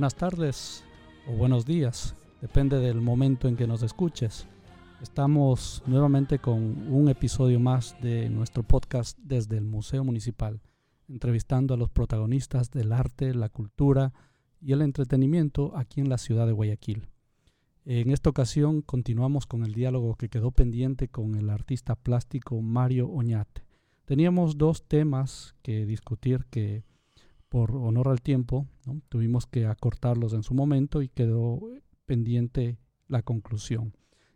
Buenas tardes o buenos días, depende del momento en que nos escuches. Estamos nuevamente con un episodio más de nuestro podcast desde el Museo Municipal, entrevistando a los protagonistas del arte, la cultura y el entretenimiento aquí en la ciudad de Guayaquil. En esta ocasión continuamos con el diálogo que quedó pendiente con el artista plástico Mario Oñate. Teníamos dos temas que discutir que por honor al tiempo tuvimos que acortarlos en su momento y quedó pendiente la conclusión.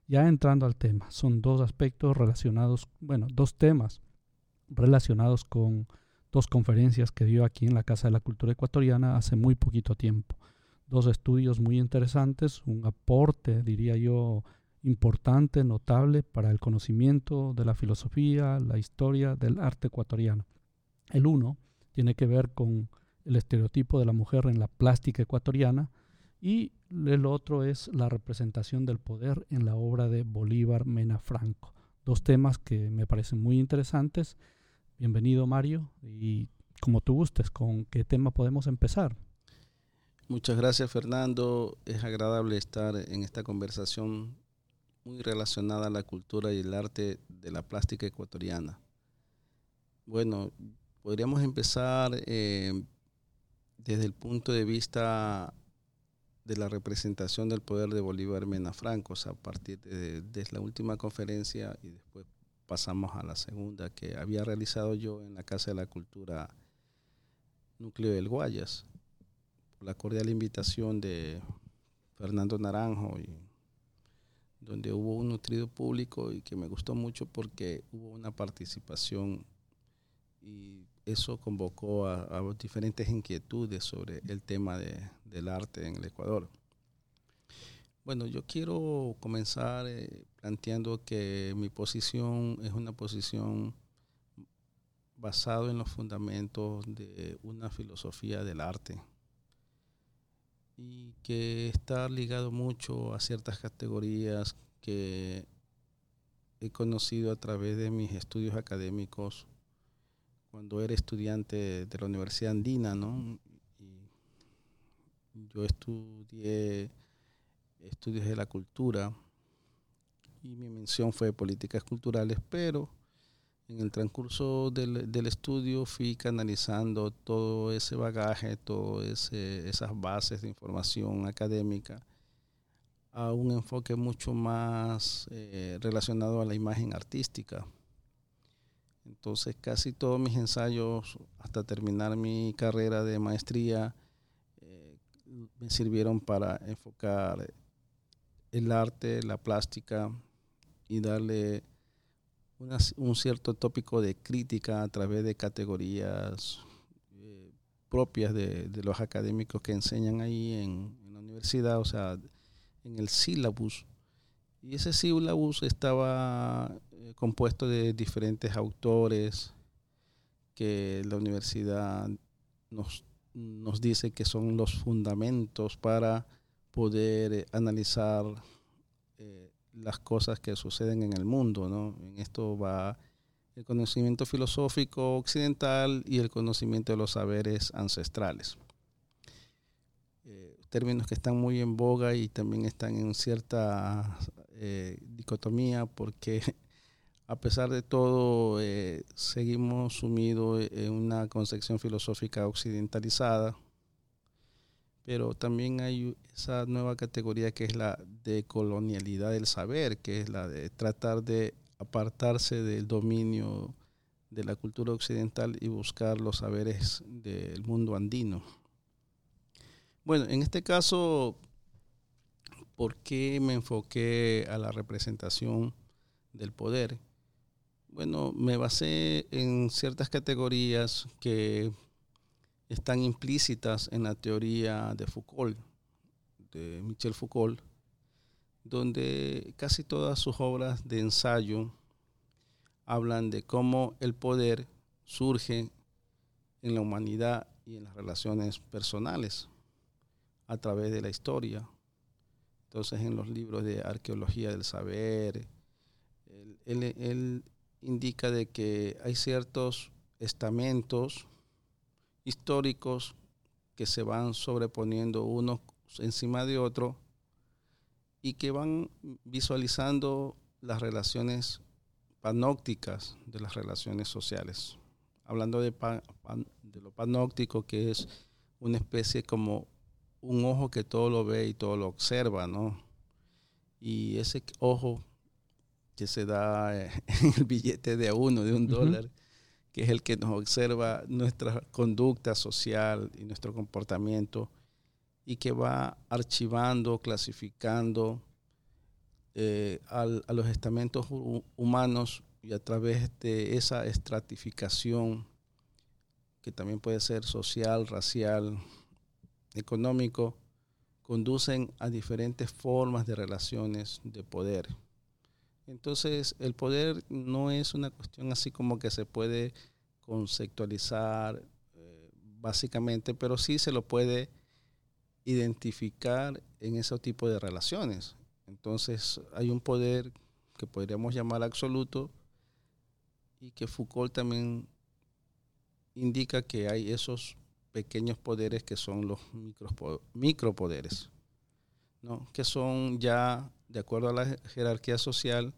Ya entrando al tema, son dos aspectos relacionados, bueno, dos temas relacionados con dos conferencias que dio aquí en la Casa de la Cultura Ecuatoriana hace muy poquito tiempo. Dos estudios muy interesantes, un aporte, diría yo, importante, notable para el conocimiento de la filosofía, la historia del arte ecuatoriano. El uno tiene que ver con el estereotipo de la mujer en la plástica ecuatoriana y el otro es la representación del poder en la obra de Bolívar Mena Franco. Dos temas que me parecen muy interesantes Bienvenido Mario y como tú gustes, ¿con qué tema podemos empezar? Muchas gracias Fernando, es agradable estar en esta conversación muy relacionada a la cultura y el arte de la plástica ecuatoriana. Bueno, podríamos empezar eh, desde el punto de vista de la representación del poder de Bolívar Mena Franco, a partir de, de, la última conferencia y después pasamos a la segunda que había realizado yo en la Casa de la Cultura Núcleo del Guayas, por la cordial invitación de Fernando Naranjo, y donde hubo un nutrido público y que me gustó mucho porque hubo una participación y eso convocó a, diferentes inquietudes sobre el tema del arte en el Ecuador. Bueno, yo quiero comenzar eh, planteando que mi posición es una posición basada en los fundamentos de una filosofía del arte y que está ligado mucho a ciertas categorías que he conocido a través de mis estudios académicos cuando era estudiante de la Universidad Andina, ¿no? Y yo estudié estudios de la cultura y mi mención fue políticas culturales, pero en el transcurso del, del estudio fui canalizando todo ese bagaje, todas esas bases de información académica a un enfoque mucho más eh, relacionado a la imagen artística. Entonces casi todos mis ensayos hasta terminar mi carrera de maestría eh, me sirvieron para enfocar el arte, la plástica y darle un cierto tópico de crítica a través de categorías eh, propias de, los académicos que enseñan ahí en, la universidad, o sea, en el sílabus. Y ese sílabus estaba compuesto de diferentes autores que la universidad nos, nos dice que son los fundamentos para poder eh, analizar eh, las cosas que suceden en el mundo. ¿no? En esto va el conocimiento filosófico occidental y el conocimiento de los saberes ancestrales. Eh, términos que están muy en boga y también están en cierta dicotomía porque a pesar de todo seguimos sumidos en una concepción filosófica occidentalizada pero también hay esa nueva categoría que es la de colonialidad del saber, que es la de tratar de apartarse del dominio de la cultura occidental y buscar los saberes del mundo andino. Bueno, en este caso, ¿por qué me enfoqué a la representación del poder? Bueno, me basé en ciertas categorías que están implícitas en la teoría de Foucault, de Michel Foucault, donde casi todas sus obras de ensayo hablan de cómo el poder surge en la humanidad y en las relaciones personales a través de la historia. Entonces en los libros de arqueología del saber, él, él indica de que hay ciertos estamentos históricos que se van sobreponiendo unos encima de otros y que van visualizando las relaciones panópticas de las relaciones sociales. Hablando de, de lo panóptico, que es una especie como un ojo que todo lo ve y todo lo observa, ¿no? Y ese ojo que se da en el billete de uno, de un dólar, que es el que nos observa nuestra conducta social y nuestro comportamiento y que va archivando, clasificando eh, a los estamentos humanos y a través de esa estratificación que también puede ser social, racial, económico, conducen a diferentes formas de relaciones de poder. Entonces, el poder no es una cuestión así como que se puede conceptualizar eh, básicamente, pero sí se lo puede identificar en ese tipo de relaciones. Entonces, hay un poder que podríamos llamar absoluto y que Foucault también indica que hay esos pequeños poderes que son los micropoderes, ¿no? que son ya, de acuerdo a la jerarquía social,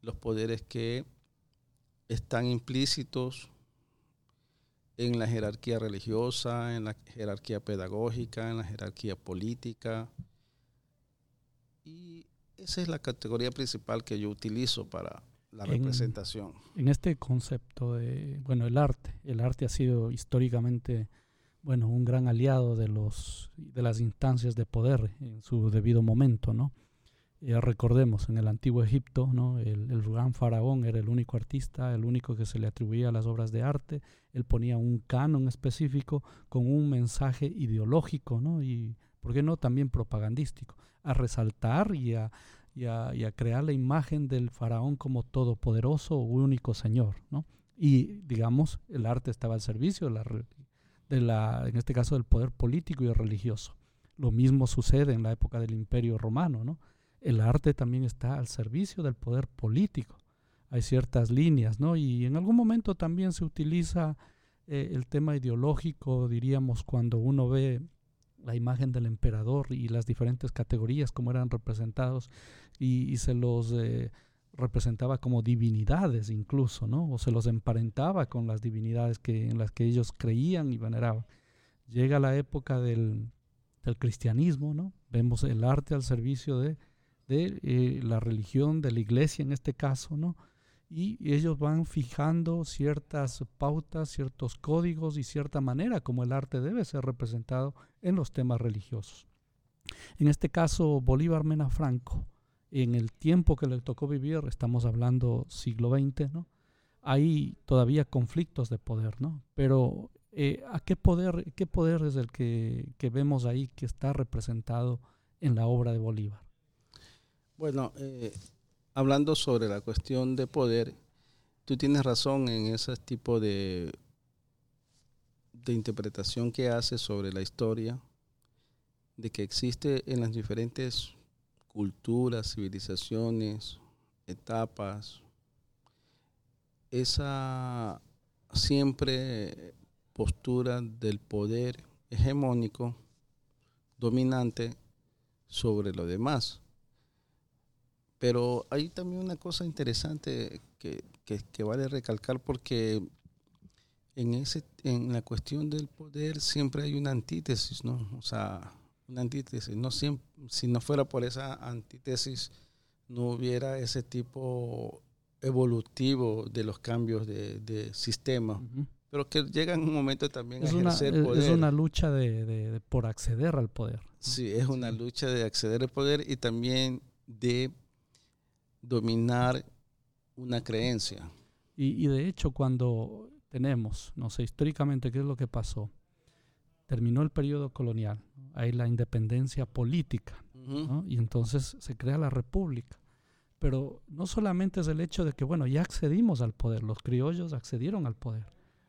los poderes que están implícitos en la jerarquía religiosa, en la jerarquía pedagógica, en la jerarquía política. Y esa es la categoría principal que yo utilizo para la representación. En este concepto de, bueno, el arte, el arte ha sido históricamente, bueno, un gran aliado de los de las instancias de poder en su debido momento, ¿no? Ya recordemos, en el antiguo Egipto, el, el, gran faraón era el único artista, el único que se le atribuía las obras de arte. Él ponía un canon específico con un mensaje ideológico, ¿no? y, ¿por qué no?, también propagandístico, a resaltar y a, crear la imagen del faraón como todopoderoso o único señor. Y, digamos, el arte estaba al servicio de la, de en este caso, del poder político y religioso. Lo mismo sucede en la época del Imperio Romano, ¿no? El arte también está al servicio del poder político. Hay ciertas líneas, ¿no? Y en algún momento también se utiliza eh, el tema ideológico, diríamos, cuando uno ve la imagen del emperador y las diferentes categorías como eran representados y, se los eh, representaba como divinidades incluso, ¿no? O se los emparentaba con las divinidades que, en las que ellos creían y veneraban. Llega la época del, del cristianismo, ¿no? Vemos el arte al servicio de de eh, la religión, de la iglesia en este caso, ¿no? Y ellos van fijando ciertas pautas, ciertos códigos y cierta manera como el arte debe ser representado en los temas religiosos. En este caso, Bolívar Mena Franco, en el tiempo que le tocó vivir, estamos hablando siglo XX, ¿no? Hay todavía conflictos de poder, ¿no? Pero eh, ¿a qué poder, qué poder es el que, que vemos ahí que está representado en la obra de Bolívar? Bueno, eh, hablando sobre la cuestión de poder, tú tienes razón en ese tipo de, de interpretación que haces sobre la historia, de que existe en las diferentes culturas, civilizaciones, etapas, esa siempre postura del poder hegemónico dominante sobre lo demás. Pero hay también una cosa interesante que, vale recalcar porque en, ese, en la cuestión del poder siempre hay una antítesis, ¿no? O sea, una antítesis. No siempre, si no fuera por esa antítesis, no hubiera ese tipo evolutivo de los cambios de, sistema. Pero que llega en un momento también a ejercer una, poder. Es una lucha de, por acceder al poder. Sí, es una lucha de acceder al poder y también de dominar una creencia. Y, de hecho, cuando tenemos, no sé, históricamente qué es lo que pasó, terminó el periodo colonial, hay la independencia política, y entonces se crea la república. Pero no solamente es el hecho de que, bueno, ya accedimos al poder, los criollos accedieron al poder,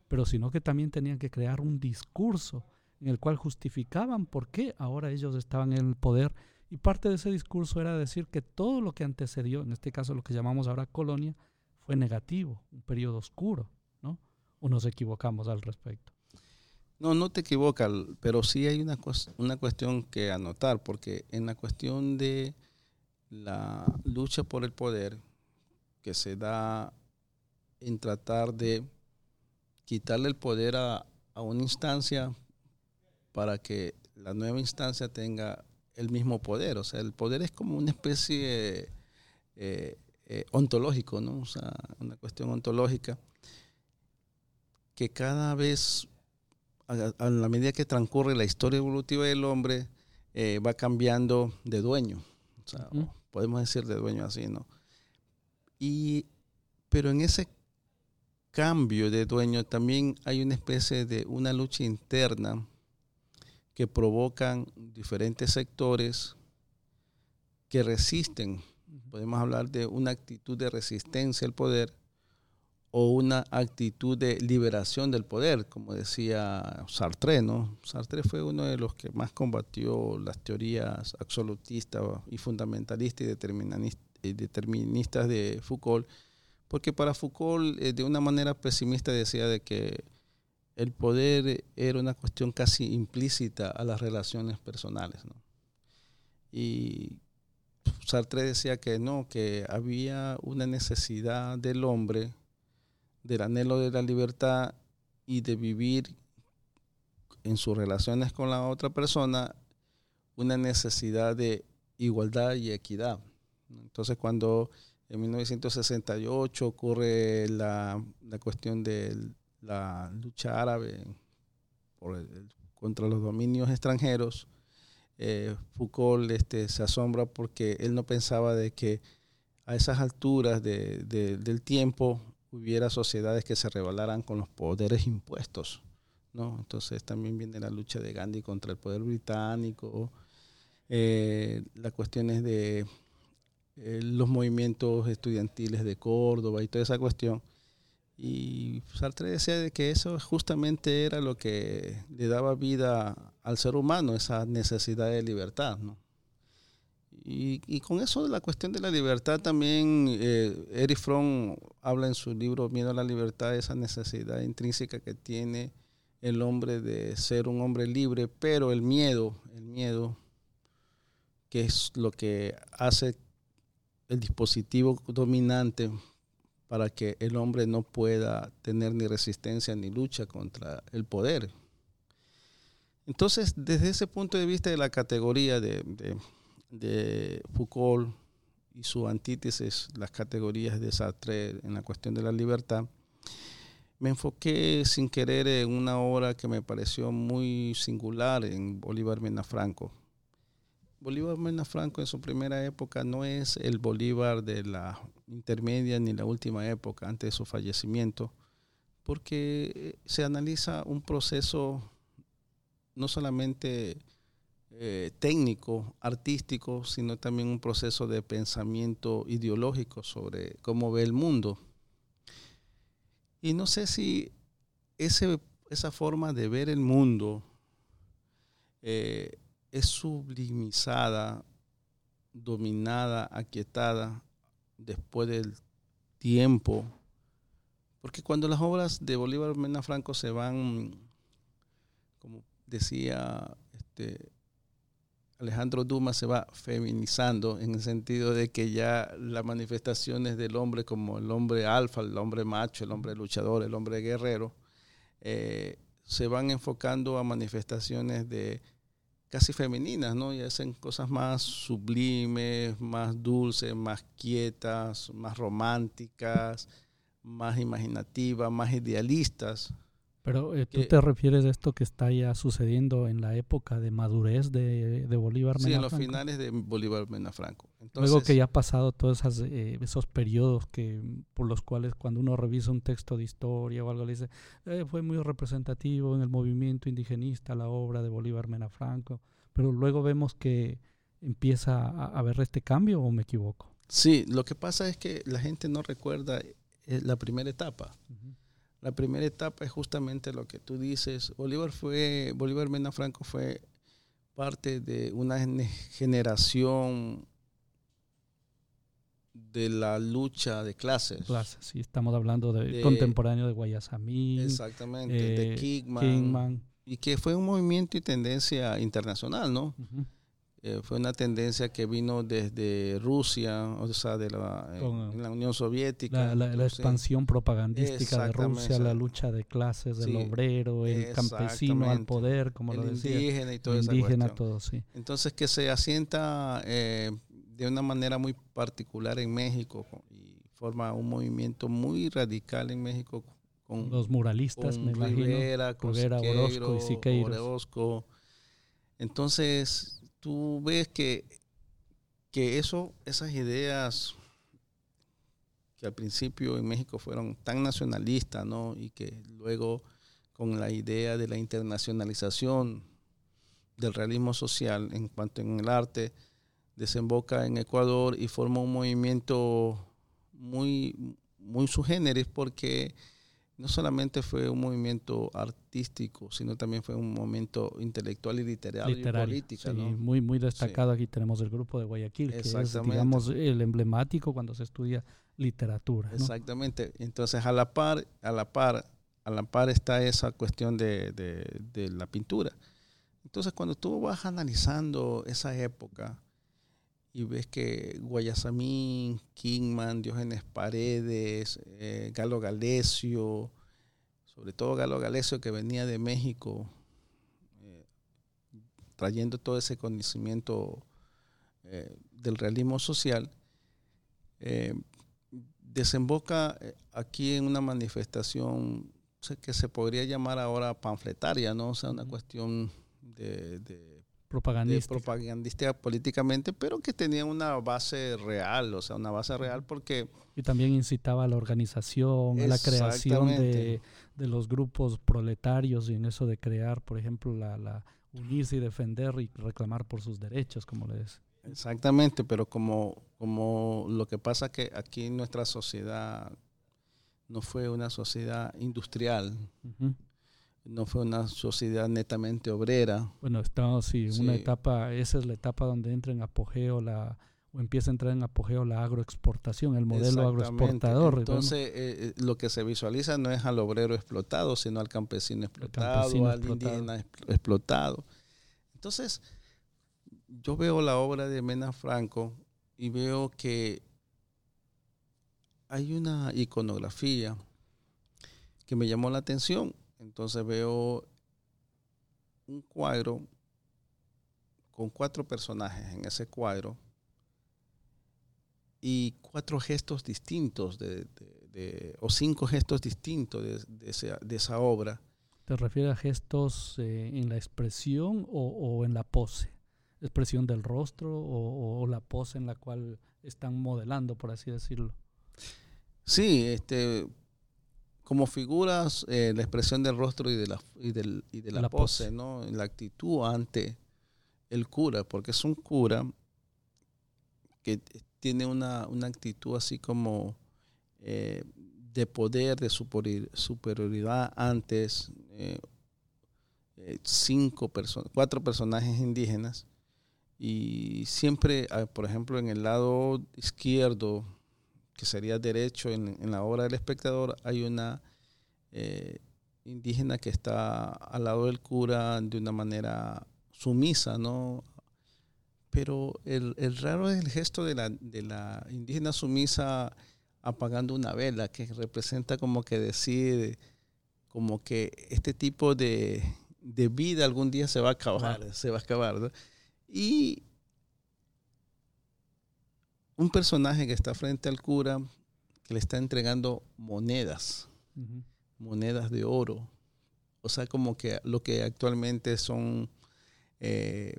pero sino que también tenían que crear un discurso en el cual justificaban por qué ahora ellos estaban en el poder y parte de ese discurso era decir que todo lo que antecedió, en este caso lo que llamamos ahora colonia, fue negativo, un periodo oscuro, ¿no? ¿O nos equivocamos al respecto? No, no te equivocas, pero sí hay una, una cuestión que anotar, porque en la cuestión de la lucha por el poder que se da en tratar de quitarle el poder a, una instancia para que la nueva instancia tenga el mismo poder. O sea, el poder es como una especie eh, eh, ontológico, ¿no? O sea, una cuestión ontológica que cada vez, a, la medida que transcurre la historia evolutiva del hombre, eh, va cambiando de dueño. O sea, podemos decir de dueño así, ¿no? Y, pero en ese cambio de dueño también hay una especie de una lucha interna que provocan diferentes sectores que resisten. Podemos hablar de una actitud de resistencia al poder o una actitud de liberación del poder, como decía Sartre, ¿no? Sartre fue uno de los que más combatió las teorías absolutistas y fundamentalistas y deterministas de Foucault, porque para Foucault, eh, de una manera pesimista, decía de que el poder era una cuestión casi implícita a las relaciones personales. Y Sartre decía que no, que había una necesidad del hombre del anhelo de la libertad y de vivir en sus relaciones con la otra persona una necesidad de igualdad y equidad. Entonces cuando en 1968 ocurre la, cuestión de la lucha árabe contra los dominios extranjeros, eh, Foucault este, se asombra porque él no pensaba de que a esas alturas del tiempo hubiera sociedades que se rebelaran con los poderes impuestos. ¿no? Entonces también viene la lucha de Gandhi contra el poder británico, eh, las cuestiones de eh, los movimientos estudiantiles de Córdoba y toda esa cuestión. Y Sartre decía de que eso justamente era lo que le daba vida al ser humano, esa necesidad de libertad. ¿no? Y, con eso de la cuestión de la libertad también, eh, Erich Fromm habla en su libro Miedo a la libertad, esa necesidad intrínseca que tiene el hombre de ser un hombre libre, pero el miedo, el miedo, que es lo que hace el dispositivo dominante para que el hombre no pueda tener ni resistencia ni lucha contra el poder. Entonces, desde ese punto de vista de la categoría de Foucault y su antítesis, las categorías de Sartre en la cuestión de la libertad, me enfoqué sin querer en una obra que me pareció muy singular en Bolívar Mena Franco. Bolívar Mena Franco en su primera época no es el Bolívar de la intermedia ni la última época antes de su fallecimiento, porque se analiza un proceso no solamente eh, técnico, artístico, sino también un proceso de pensamiento ideológico sobre cómo ve el mundo. Y no sé si ese, esa forma de ver el mundo eh, es sublimizada, dominada, aquietada después del tiempo. Porque cuando las obras de Bolívar Mena Franco se van, como decía este, Alejandro Dumas se va feminizando en el sentido de que ya las manifestaciones del hombre como el hombre alfa, el hombre macho, el hombre luchador, el hombre guerrero, eh, se van enfocando a manifestaciones de casi femeninas, ¿no? Y hacen cosas más sublimes, más dulces, más quietas, más románticas, más imaginativas, más idealistas, pero eh, tú te refieres a esto que está ya sucediendo en la época de madurez de, Bolívar Mena Sí, en los finales de Bolívar Mena Franco. Luego que ya ha pasado todos eh, esos periodos que por los cuales cuando uno revisa un texto de historia o algo le dice, eh, fue muy representativo en el movimiento indigenista la obra de Bolívar Mena Franco, pero luego vemos que empieza a haber este cambio o me equivoco. Sí, lo que pasa es que la gente no recuerda la primera etapa. La primera etapa es justamente lo que tú dices. Bolívar fue, Bolívar Mena Franco fue parte de una generación de la lucha de clases. Clases, sí, estamos hablando de, contemporáneo de Guayasamín. Exactamente, de eh, Kingman. y que fue un movimiento y tendencia internacional, ¿no? Eh, fue una tendencia que vino desde Rusia, o sea, de la, eh, la Unión Soviética. La, expansión propagandística de Rusia, la lucha de clases del obrero, el campesino al poder, como lo decía. indígena y todo indígena, todo, sí. Entonces, que se asienta eh, de una manera muy particular en México y forma un movimiento muy radical en México con los muralistas, me Rivera, con Rivera, Orozco y Siqueiros. Orozco. Entonces, tú ves que, que eso, esas ideas que al principio en México fueron tan nacionalistas, ¿no? Y que luego con la idea de la internacionalización del realismo social en cuanto en el arte, desemboca en Ecuador y forma un movimiento muy, muy subgéneris porque no solamente fue un movimiento artístico, sino también fue un momento intelectual y literario, y político. muy, muy destacado. Aquí tenemos el grupo de Guayaquil, que es, digamos, el emblemático cuando se estudia literatura. Exactamente. Entonces, a la par, a la par, a la par está esa cuestión de, de la pintura. Entonces, cuando tú vas analizando esa época, y ves que Guayasamín, Kingman, Diógenes Paredes, eh, Galo Galesio, sobre todo Galo Galesio que venía de México, eh, trayendo todo ese conocimiento eh, del realismo social, desemboca aquí en una manifestación que se podría llamar ahora panfletaria, ¿no? O sea, una cuestión de propagandística. propagandística políticamente, pero que tenía una base real, o sea, una base real porque... Y también incitaba a la organización, a la creación de, de, los grupos proletarios y en eso de crear, por ejemplo, la, la unirse y defender y reclamar por sus derechos, como le decía. Exactamente, pero como, como lo que pasa que aquí en nuestra sociedad no fue una sociedad industrial, no fue una sociedad netamente obrera. Bueno, estamos sí, en una etapa, esa es la etapa donde entra en apogeo la o empieza a entrar en apogeo la agroexportación, el modelo agroexportador. Entonces, eh, eh, lo que se visualiza no es al obrero explotado, sino al campesino explotado, al indígena explotado. Entonces, yo veo la obra de Mena Franco y veo que hay una iconografía que me llamó la atención entonces veo un cuadro con cuatro personajes en ese cuadro y cuatro gestos distintos de, o cinco gestos distintos de, esa, obra. ¿Te refieres a gestos eh, en la expresión o, en la pose? ¿Expresión del rostro o, o, la pose en la cual están modelando, por así decirlo? Sí, este, como figuras, eh, la expresión del rostro y de la, y de la, pose, ¿no? La actitud ante el cura, porque es un cura que tiene una, actitud así como eh, de poder, de superioridad antes eh, cinco personas, cuatro personajes indígenas. Y siempre, ah, por ejemplo, en el lado izquierdo que sería derecho en, la obra del espectador, hay una eh, indígena que está al lado del cura de una manera sumisa, ¿no? Pero el, raro es el gesto de la, de la indígena sumisa apagando una vela, que representa como que decide, como que este tipo de, vida algún día se va a acabar, se va a acabar. Y un personaje que está frente al cura que le está entregando monedas, monedas de oro. O sea, como que lo que actualmente son eh,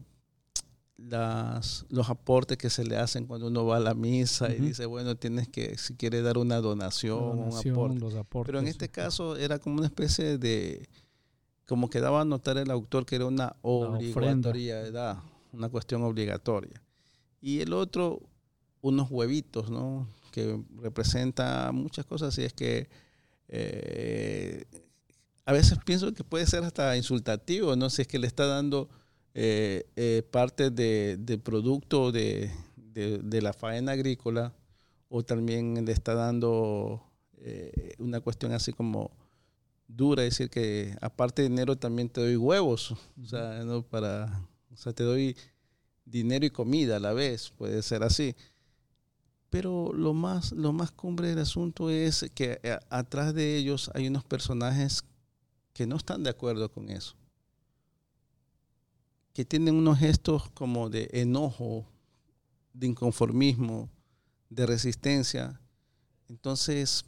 las, los aportes que se le hacen cuando uno va a la misa y dice, bueno, tienes que, si quiere dar una donación, un aporte. Pero en este caso era como una especie de, como que daba a notar el autor que era una obligatoriedad, una cuestión obligatoria. Y el otro, unos huevitos, ¿no? Que representa muchas cosas y es que eh, a veces pienso que puede ser hasta insultativo, ¿no? Si es que le está dando eh, eh, parte de, producto de, la faena agrícola o también le está dando una cuestión así como dura, es decir, que aparte de dinero también te doy huevos, o sea, ¿no? para, o sea, te doy dinero y comida a la vez, puede ser así. Pero lo más, lo más cumbre del asunto es que eh, atrás de ellos hay unos personajes que no están de acuerdo con eso, que tienen unos gestos como de enojo, de inconformismo, de resistencia. Entonces,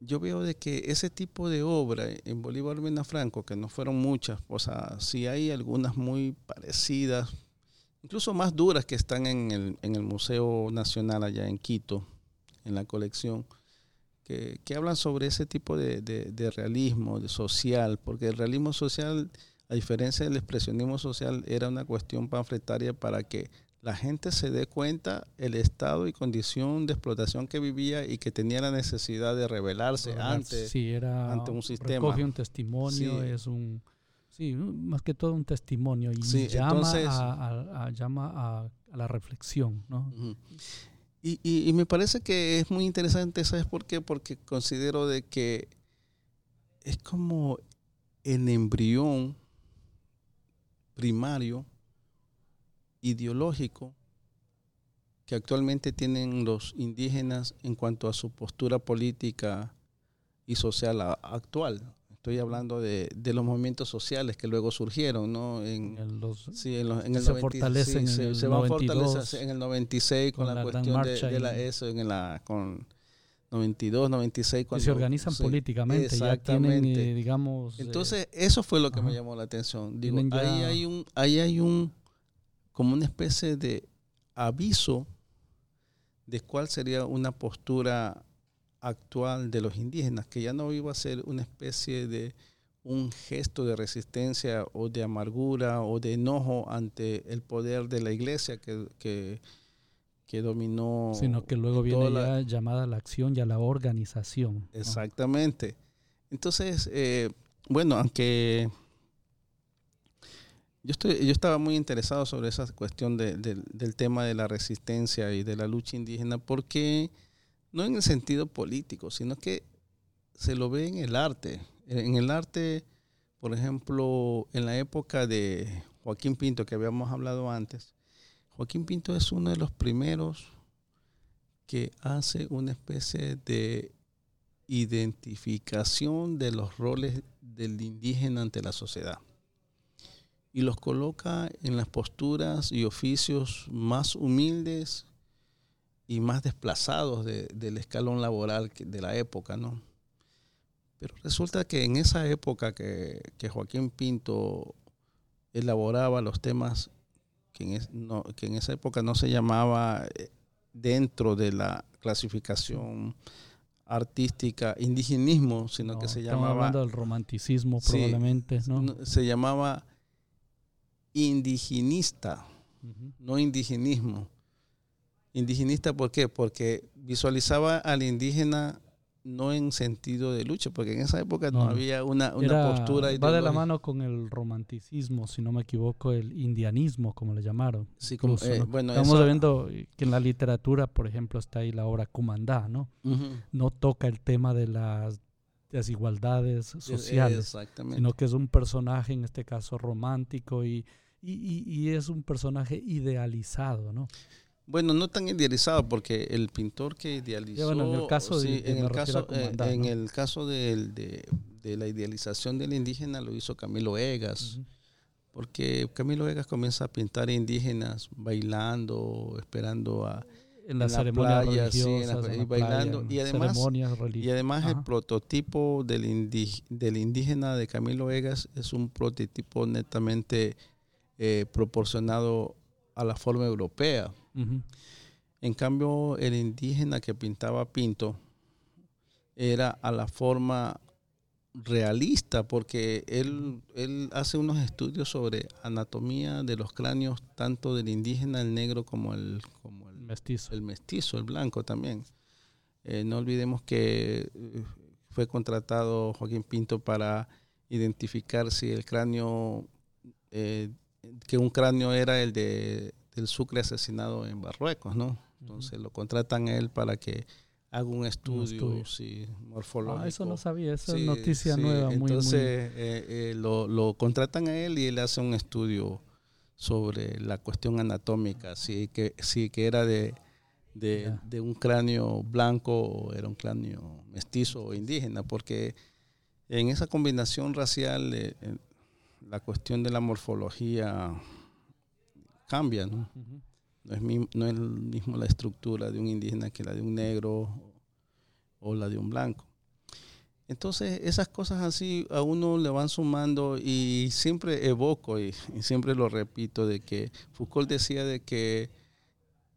yo veo de que ese tipo de obra en Bolívar Mena Franco, que no fueron muchas, o sea, sí hay algunas muy parecidas, incluso más duras que están en el, en el Museo Nacional allá en Quito, en la colección, que, que hablan sobre ese tipo de, de, de, realismo, de social, porque el realismo social, a diferencia del expresionismo social, era una cuestión panfletaria para que la gente se dé cuenta el estado y condición de explotación que vivía y que tenía la necesidad de rebelarse ante, sí, era, ante un sistema. Recoge un testimonio, sí. es un... Sí, más que todo un testimonio y sí, llama, entonces, a, a, a, llama a, la reflexión, ¿no? Y, y, me parece que es muy interesante, ¿sabes por qué? Porque considero de que es como el embrión primario ideológico que actualmente tienen los indígenas en cuanto a su postura política y social actual. Estoy hablando de, de los movimientos sociales que luego surgieron, ¿no? En, en los, sí, en, los, en el se 90, fortalecen sí, en el se 92, en el 96 con, con la, la, cuestión de, de, la eso, en la con 92, 96 cuando se organizan sí, políticamente, ya tienen, eh, digamos. Entonces eh, eso fue lo que ajá. me llamó la atención. Digo, ya, ahí hay un, ahí hay un como una especie de aviso de cuál sería una postura actual de los indígenas, que ya no iba a ser una especie de un gesto de resistencia o de amargura o de enojo ante el poder de la iglesia que, que, que dominó. Sino que luego viene la, ya llamada a la acción y a la organización. Exactamente. ¿no? Entonces, eh, bueno, aunque yo, estoy, yo estaba muy interesado sobre esa cuestión de, de, del tema de la resistencia y de la lucha indígena, porque no en el sentido político, sino que se lo ve en el arte. En el arte, por ejemplo, en la época de Joaquín Pinto, que habíamos hablado antes, Joaquín Pinto es uno de los primeros que hace una especie de identificación de los roles del indígena ante la sociedad y los coloca en las posturas y oficios más humildes y más desplazados de, del escalón laboral de la época, ¿no? Pero resulta que en esa época que, que Joaquín Pinto elaboraba los temas que en, es, no, que en, esa época no se llamaba eh, dentro de la clasificación artística indigenismo, sino no, que se llamaba... hablando del romanticismo probablemente, sí, ¿no? Se llamaba indigenista, uh -huh. no indigenismo. Indigenista, ¿por qué? Porque visualizaba al indígena no en sentido de lucha, porque en esa época no, no había una, una Era, postura. Va de la mano con el romanticismo, si no me equivoco, el indianismo, como le llamaron. Sí, como, Incluso, eh, ¿no? bueno, Estamos eso, viendo que en la literatura, por ejemplo, está ahí la obra Cumandá, ¿no? Uh -huh. No toca el tema de las desigualdades sociales, sino que es un personaje, en este caso romántico, y, y, y, y es un personaje idealizado, ¿no? Bueno, no tan idealizado porque el pintor que idealizó, sí, bueno, en el caso, sí, de, en, el caso comandar, en ¿no? el caso de, de, de, la idealización del indígena lo hizo Camilo Egas, uh -huh. porque Camilo Egas comienza a pintar indígenas bailando, esperando a en la playa, sí, en la, y bailando playa, y además y además el prototipo del, indi, del indígena de Camilo Egas es un prototipo netamente eh, proporcionado a la forma europea. Uh -huh. En cambio, el indígena que pintaba Pinto era a la forma realista, porque él, él hace unos estudios sobre anatomía de los cráneos, tanto del indígena, el negro, como el, como el mestizo, el, mestizo, el blanco también. Eh, no olvidemos que eh, fue contratado Joaquín Pinto para identificar si el cráneo, eh, que un cráneo era el de del Sucre asesinado en Marruecos, ¿no? Entonces uh -huh. lo contratan a él para que hago un estudio, sí, morfológico. Ah, eso no sabía, esa es noticia nueva. Entonces eh, eh, lo, lo, contratan a él y él hace un estudio sobre la cuestión anatómica, si que, si que era de, de, de, un cráneo blanco o era un cráneo mestizo o indígena, porque en esa combinación racial eh, la cuestión de la morfología cambia, ¿no? No es, no es mismo la estructura de un indígena que la de un negro o la de un blanco. Entonces, esas cosas así a uno le van sumando y siempre evoco y, siempre lo repito de que Foucault decía de que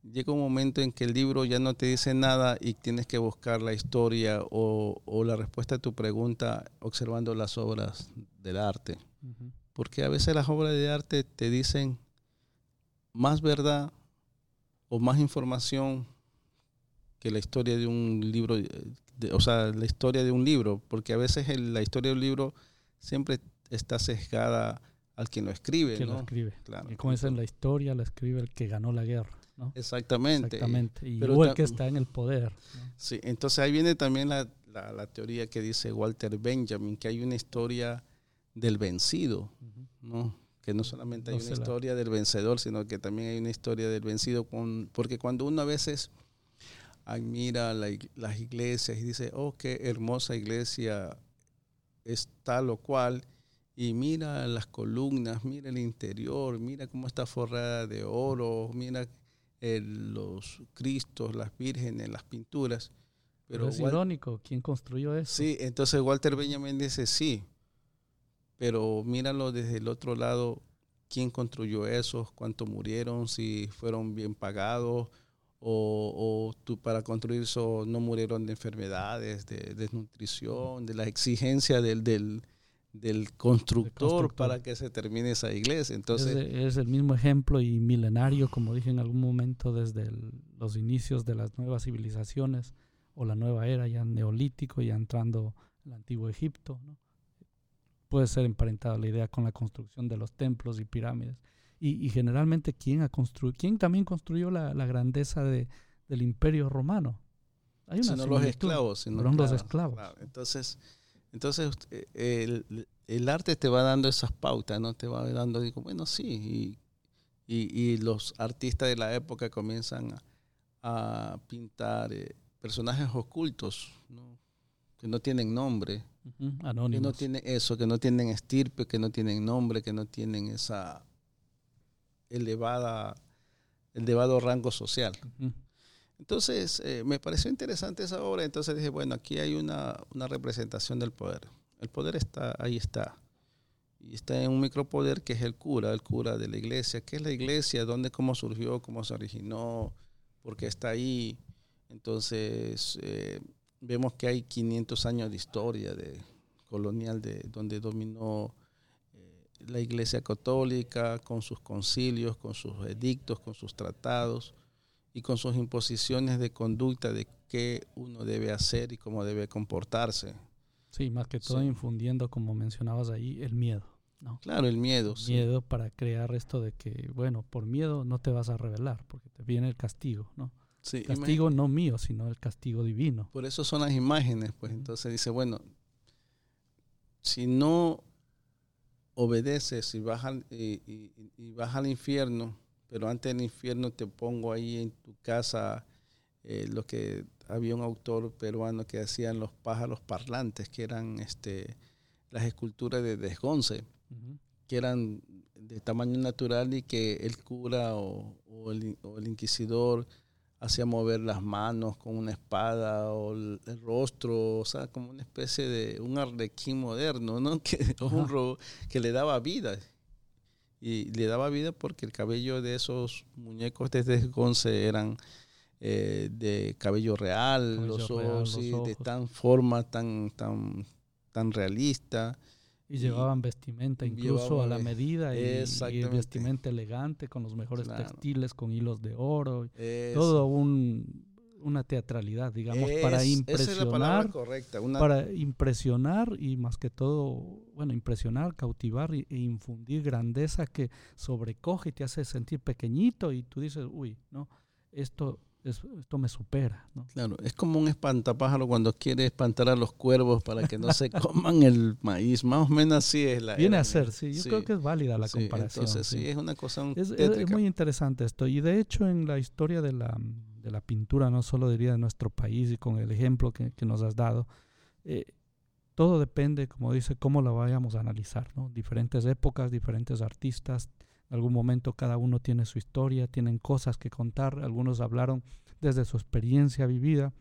llega un momento en que el libro ya no te dice nada y tienes que buscar la historia o, la respuesta a tu pregunta observando las obras del arte. Porque a veces las obras de arte te dicen más verdad o más información que la historia de un libro, o sea, la historia de un libro, porque a veces la historia de un libro siempre está sesgada al quien lo escribe. lo escribe. Claro. Y como dicen, la historia la escribe el que ganó la guerra. ¿no? Exactamente. Exactamente. Y Pero el que está en el poder. Sí, entonces ahí viene también la, la, teoría que dice Walter Benjamin, que hay una historia del vencido, ¿no? Que no solamente hay una historia del vencedor, sino que también hay una historia del vencido, con, porque cuando uno a veces admira las iglesias y dice, oh, qué hermosa iglesia es tal o cual, y mira las columnas, mira el interior, mira cómo está forrada de oro, mira los cristos, las vírgenes, las pinturas. Pero, es irónico, ¿quién construyó eso? Sí, entonces Walter Benjamin dice, sí, pero míralo desde el otro lado, quién construyó eso, cuántos murieron, si fueron bien pagados o, tú, para construir eso no murieron de enfermedades, de desnutrición, de la exigencia del, del, del constructor, para que se termine esa iglesia. Entonces, es, el mismo ejemplo y milenario, como dije en algún momento, desde los inicios de las nuevas civilizaciones o la nueva era, ya neolítico, ya entrando el antiguo Egipto. ¿no? Puede ser emparentada la idea con la construcción de los templos y pirámides. Y, generalmente, ¿quién, ha ¿quién también construyó la, grandeza de, del imperio romano? Hay una sino los esclavos. Sino los esclavos. Entonces, entonces el, el, arte te va dando esas pautas, ¿no? Te va dando, digo, bueno, sí. Y, y, los artistas de la época comienzan a, pintar eh, personajes ocultos, ¿no? Que no tienen nombre, que no tienen eso, que no tienen estirpe, que no tienen nombre, que no tienen esa elevada, elevado rango social. Entonces, eh, me pareció interesante esa obra, entonces dije, bueno, aquí hay una, una, representación del poder. El poder está, ahí está. Y está en un micropoder que es el cura, el cura de la iglesia. ¿Qué es la iglesia? ¿Dónde, cómo surgió? ¿Cómo se originó? ¿Por qué está ahí? Entonces, eh, vemos que hay 500 años de historia de colonial de donde dominó eh, la Iglesia Católica con sus concilios, con sus edictos, con sus tratados y con sus imposiciones de conducta de qué uno debe hacer y cómo debe comportarse. Sí, más que todo infundiendo, como mencionabas ahí, el miedo. ¿no? Claro, el miedo. Miedo para crear esto de que, bueno, por miedo no te vas a rebelar, porque te viene el castigo, ¿no? Castigo no mío, sino el castigo divino. Por eso son las imágenes, pues. Entonces dice, bueno, si no obedeces y vas, al, y, vas al infierno, pero antes del infierno te pongo ahí en tu casa eh, lo que había un autor peruano que hacían los pájaros parlantes, que eran este, las esculturas de Desgonce, que eran de tamaño natural y que el cura o, el, o el inquisidor hacía mover las manos con una espada o el, rostro, o sea, como una especie de un arlequín moderno, ¿no? Que, un que le daba vida. Y le daba vida porque el cabello de esos muñecos desde Gonce eran eh, de cabello real, los, ojos, de tan forma tan, tan, tan realista. Y llevaban vestimenta incluso a la medida y, vestimenta elegante con los mejores textiles, con hilos de oro, todo un, una teatralidad, digamos, para impresionar, correcta, para impresionar y más que todo, bueno, impresionar, cautivar e infundir grandeza que sobrecoge y te hace sentir pequeñito y tú dices, uy, no, esto esto me supera. ¿no? Claro, es como un espantapájaro cuando quiere espantar a los cuervos para que no se coman el maíz. Más o menos así es la. Viene a ser, sí. Yo creo que es válida la comparación. Entonces, sí, es una cosa. es, es, muy interesante esto. Y de hecho, en la historia de la, de la pintura, no solo diría de nuestro país y con el ejemplo que, que nos has dado, eh, todo depende, como dice, cómo la vayamos a analizar. ¿no? Diferentes épocas, diferentes artistas, en algún momento cada uno tiene su historia, tienen cosas que contar. Algunos hablaron desde su experiencia vivida,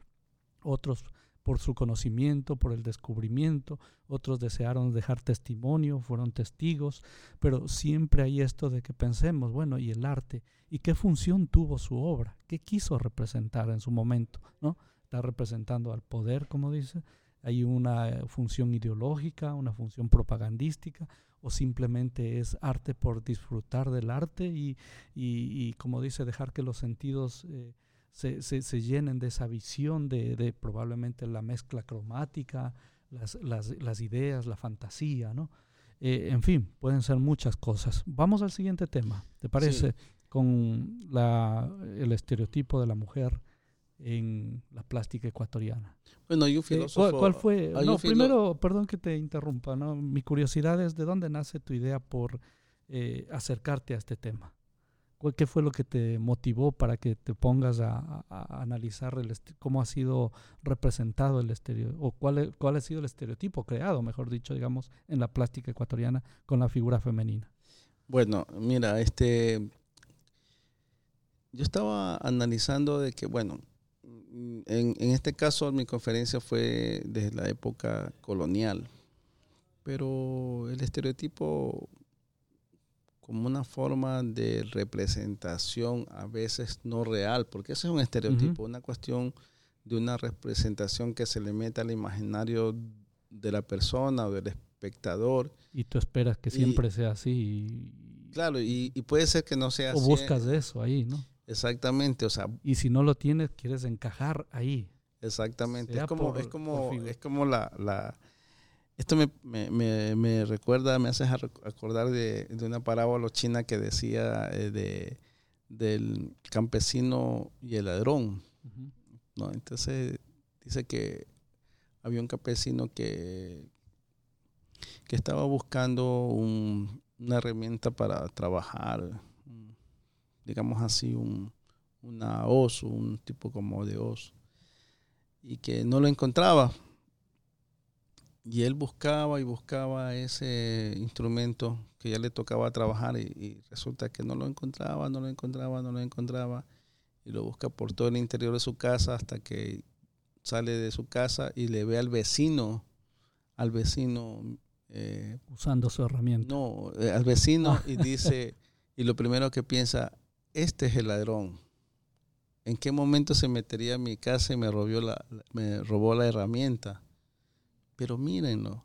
otros por su conocimiento, por el descubrimiento, otros desearon dejar testimonio, fueron testigos, pero siempre hay esto de que pensemos, bueno, ¿y el arte? ¿Y qué función tuvo su obra? ¿Qué quiso representar en su momento? ¿no? Está representando al poder, como dice, hay una función ideológica, una función propagandística, o simplemente es arte por disfrutar del arte y, y, como dice, dejar que los sentidos eh, se, se, llenen de esa visión de, de probablemente la mezcla cromática, las, las, las ideas, la fantasía, ¿no? Eh, en fin, pueden ser muchas cosas. Vamos al siguiente tema, ¿te parece? Con la, el estereotipo de la mujer en la plástica ecuatoriana. Bueno, hay un filósofo. ¿Cuál, fue? No, primero, perdón que te interrumpa, ¿no? Mi curiosidad es de dónde nace tu idea por eh, acercarte a este tema. ¿Qué fue lo que te motivó para que te pongas a, analizar el cómo ha sido representado el estereotipo, o cuál, cuál ha sido el estereotipo creado, mejor dicho, digamos, en la plástica ecuatoriana con la figura femenina? Bueno, mira, este, yo estaba analizando de que, bueno, en, en, este caso mi conferencia fue desde la época colonial, pero el estereotipo como una forma de representación a veces no real, porque eso es un estereotipo, una cuestión de una representación que se le mete al imaginario de la persona o del espectador. Y tú esperas que siempre sea así. claro, y, puede ser que no sea así. O buscas eso ahí, ¿no? Exactamente, o sea. Y si no lo tienes, quieres encajar ahí. Exactamente. Es como, es como, es como la, la esto me, me, me, recuerda, me hace acordar de, de, una parábola china que decía eh, de, del campesino y el ladrón. ¿no? Entonces dice que había un campesino que, que estaba buscando una herramienta para trabajar digamos así, un, una oso, un tipo como de oso, y que no lo encontraba. Y él buscaba y buscaba ese instrumento que ya le tocaba trabajar y, resulta que no lo encontraba, no lo encontraba, no lo encontraba. Y lo busca por todo el interior de su casa hasta que sale de su casa y le ve al vecino, al vecino... Eh, Usando su herramienta. No, eh, al vecino y dice, y lo primero que piensa, este es el ladrón. ¿En qué momento se metería a mi casa y me robó la, me robó la herramienta? Pero mírenlo,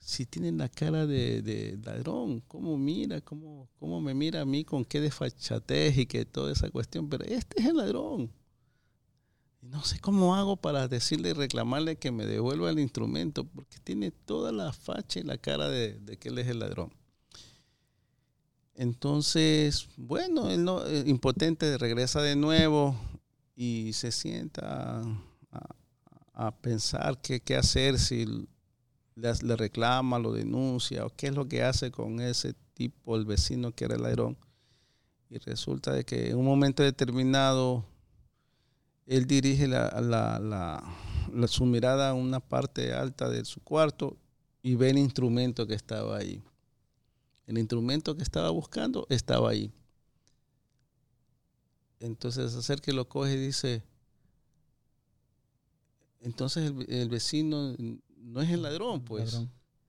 si tienen la cara de, ladrón, ¿cómo mira? ¿Cómo, ¿Cómo me mira a mí con qué desfachatez y que toda esa cuestión? Pero este es el ladrón. No sé cómo hago para decirle y reclamarle que me devuelva el instrumento, porque tiene toda la facha y la cara de, de que él es el ladrón. Entonces, bueno, él no, eh, impotente regresa de nuevo y se sienta a, pensar qué, qué, hacer, si le, reclama, lo denuncia, o qué es lo que hace con ese tipo, el vecino que era el ladrón. Y resulta de que en un momento determinado él dirige la, la, la, su mirada a una parte alta de su cuarto y ve el instrumento que estaba ahí. El instrumento que estaba buscando estaba ahí. Entonces hacer que lo coge y dice, entonces el, vecino no es el ladrón, pues.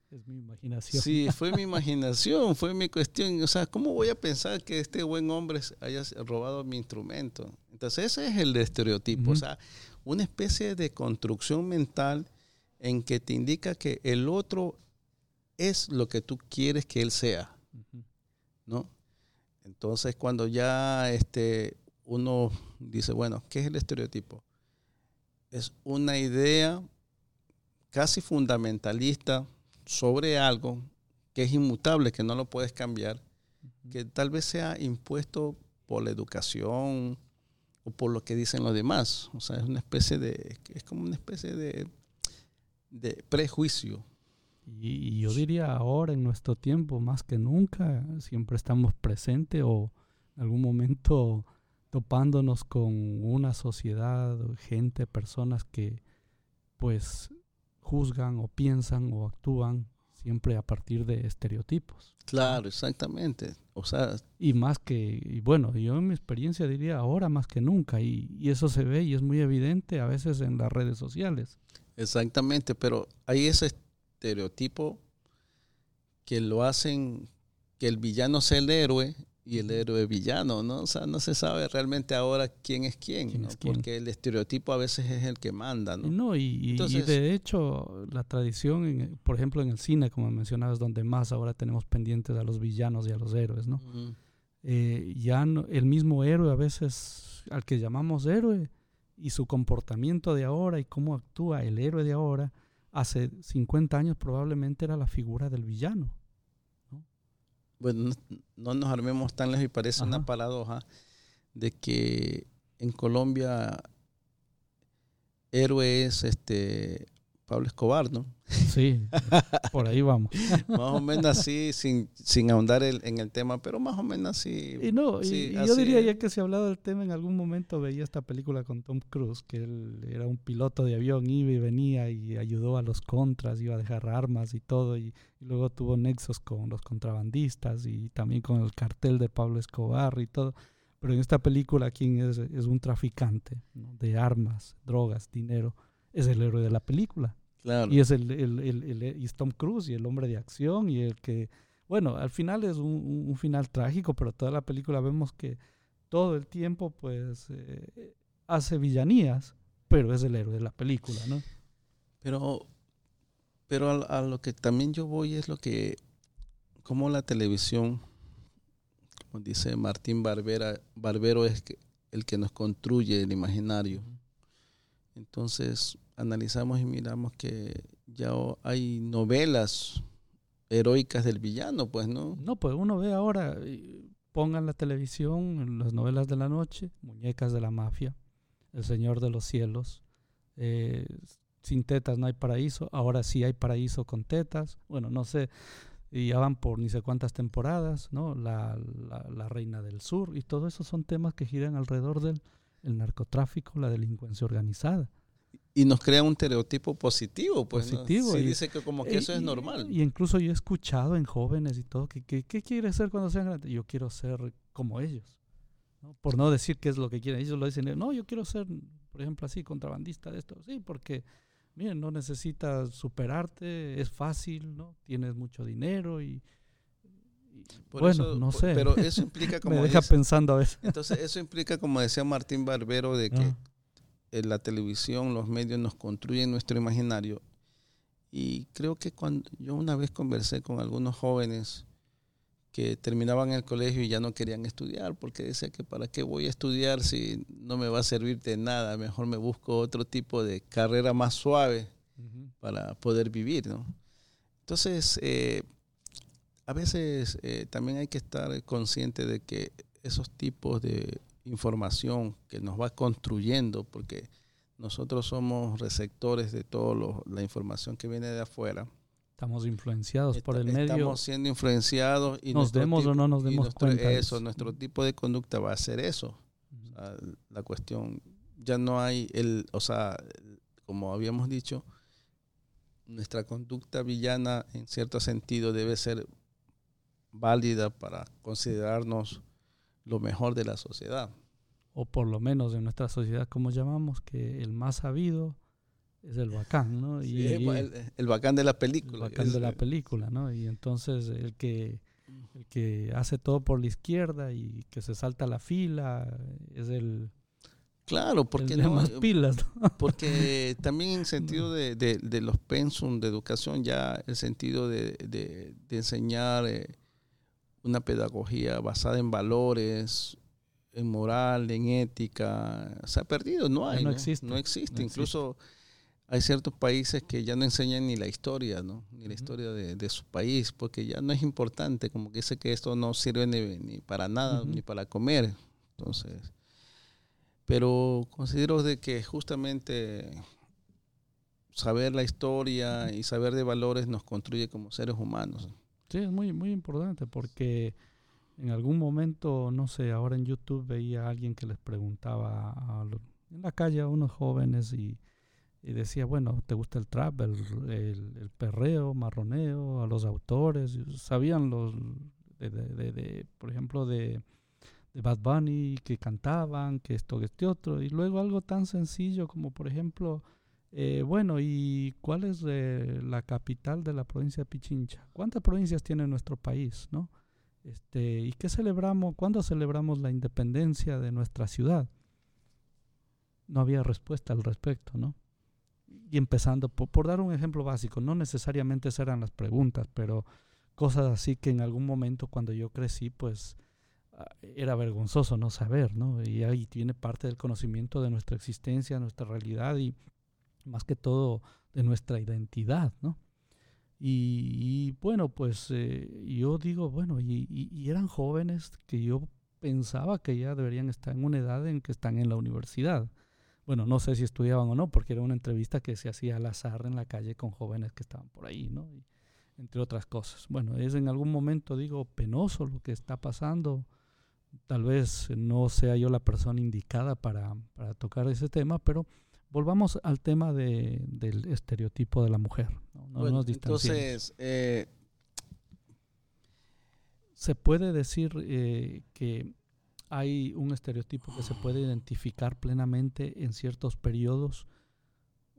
Es mi imaginación. Sí, fue mi imaginación, fue mi cuestión. O sea, ¿cómo voy a pensar que este buen hombre haya robado mi instrumento? Entonces ese es el estereotipo. O sea, una especie de construcción mental en que te indica que el otro es lo que tú quieres que él sea, ¿no? Entonces, cuando ya este, uno dice, bueno, ¿qué es el estereotipo? Es una idea casi fundamentalista sobre algo que es inmutable, que no lo puedes cambiar, que tal vez sea impuesto por la educación o por lo que dicen los demás. O sea, es una especie de, es como una especie de, de prejuicio. Y, yo diría ahora, en nuestro tiempo, más que nunca, siempre estamos presentes o en algún momento topándonos con una sociedad, gente, personas que pues juzgan o piensan o actúan siempre a partir de estereotipos. Claro, exactamente. O sea, y más que, y bueno, yo en mi experiencia diría ahora más que nunca, y, y, eso se ve y es muy evidente a veces en las redes sociales. Exactamente, pero hay ese estereotipo que lo hacen que el villano sea el héroe y el héroe villano, ¿no? O sea, no se sabe realmente ahora quién es quién, ¿no? Porque el estereotipo a veces es el que manda, ¿no? No, y, de hecho la tradición, por ejemplo, en el cine, como mencionabas, donde más ahora tenemos pendientes a los villanos y a los héroes, ¿no? Eh, ya el mismo héroe a veces, al que llamamos héroe, y su comportamiento de ahora y cómo actúa el héroe de ahora, hace 50 años probablemente era la figura del villano bueno, no, nos armemos tan lejos y parece una paradoja de que en Colombia héroe es este Pablo Escobar, ¿no? Sí, por ahí vamos. más o menos así, sin, sin ahondar en el tema, pero más o menos así. Y no, y, yo diría ya que se ha hablado del tema, en algún momento veía esta película con Tom Cruise, que él era un piloto de avión, iba y venía y ayudó a los contras, iba a dejar armas y todo, y, luego tuvo nexos con los contrabandistas y también con el cartel de Pablo Escobar y todo. Pero en esta película, quien es, es un traficante de armas, drogas, dinero es el héroe de la película. Y es el, el, el, Tom Cruise y el hombre de acción y el que, bueno, al final es un, final trágico, pero toda la película vemos que todo el tiempo pues eh, hace villanías, pero es el héroe de la película, ¿no? Pero, pero a, lo que también yo voy es lo que, como la televisión, como dice Martín Barbera, Barbero es el que nos construye el imaginario. Entonces analizamos y miramos que ya hay novelas heroicas del villano, pues, ¿no? No, pues uno ve ahora, pongan la televisión, las novelas de la noche, Muñecas de la Mafia, El Señor de los Cielos, eh, Sin tetas no hay paraíso, ahora sí hay paraíso con tetas, bueno, no sé, y ya van por ni sé cuántas temporadas, ¿no? La, la Reina del Sur, y todo eso son temas que giran alrededor del el narcotráfico, la delincuencia organizada. Y nos crea un estereotipo positivo, pues. Positivo. y, dice que como que eh, eso es normal. Y incluso yo he escuchado en jóvenes y todo, que, ¿qué quiere ser cuando sean grandes? Yo quiero ser como ellos. Por no decir qué es lo que quieren. Ellos lo dicen, no, yo quiero ser, por ejemplo, así, contrabandista de esto. Sí, porque, miren, no necesitas superarte, es fácil, ¿no? Tienes mucho dinero y, bueno, no sé. Pero eso implica como... Me deja pensando a veces. Entonces, eso implica, como decía Martín Barbero, de que ah. La televisión, los medios nos construyen nuestro imaginario. Y creo que cuando yo una vez conversé con algunos jóvenes que terminaban el colegio y ya no querían estudiar, porque decía que para qué voy a estudiar si no me va a servir de nada, mejor me busco otro tipo de carrera más suave para poder vivir, ¿no? Entonces, eh, a veces eh, también hay que estar consciente de que esos tipos de información que nos va construyendo, porque nosotros somos receptores de toda la información que viene de afuera. Estamos influenciados por el medio. Estamos siendo influenciados y nos demos o no nos demos cuenta. Eso, nuestro tipo de conducta va a ser eso. la cuestión ya no hay el, o sea, como habíamos dicho, nuestra conducta villana en cierto sentido debe ser válida para considerarnos lo mejor de la sociedad. O por lo menos en nuestra sociedad, como llamamos, que el más sabido es el bacán, ¿no? Y, el, bacán de la película. El bacán de la película, ¿no? Y entonces el que, el que hace todo por la izquierda y que se salta la fila es el... Claro, porque no, más pilas. Porque también en sentido de, de, los pensum de educación, ya el sentido de, de enseñar eh, una pedagogía basada en valores, en moral, en ética, se ha perdido, no hay. No, existe. No existe. Incluso hay ciertos países que ya no enseñan ni la historia, ¿no? Ni la historia de, su país, porque ya no es importante, como que dice que esto no sirve ni, para nada, ni para comer. Entonces, pero considero de que justamente saber la historia y saber de valores nos construye como seres humanos. Sí, es muy, muy importante porque en algún momento, no sé, ahora en YouTube veía a alguien que les preguntaba en la calle a unos jóvenes y, decía, bueno, ¿te gusta el trap, el, el, perreo, marroneo, a los autores? Sabían los, de, de, por ejemplo, de Bad Bunny que cantaban, que esto, que este otro. Y luego algo tan sencillo como, por ejemplo, eh, bueno, ¿y cuál es eh, la capital de la provincia de Pichincha? ¿Cuántas provincias tiene nuestro país, no? Este, ¿y qué celebramos? ¿Cuándo celebramos la independencia de nuestra ciudad? No había respuesta al respecto, ¿no? Y empezando por, por dar un ejemplo básico, no necesariamente eran las preguntas, pero cosas así que en algún momento cuando yo crecí, pues ah, era vergonzoso no saber, ¿no? Y ahí tiene parte del conocimiento de nuestra existencia, nuestra realidad y más que todo de nuestra identidad, ¿no? Y, bueno, pues eh, yo digo, bueno, y, eran jóvenes que yo pensaba que ya deberían estar en una edad en que están en la universidad. Bueno, no sé si estudiaban o no, porque era una entrevista que se hacía al azar en la calle con jóvenes que estaban por ahí, ¿no? entre otras cosas. Bueno, es en algún momento, digo, penoso lo que está pasando. Tal vez no sea yo la persona indicada para, para tocar ese tema, pero volvamos al tema de, del estereotipo de la mujer. ¿no? entonces, eh, se puede decir eh, que hay un estereotipo que se puede identificar plenamente en ciertos periodos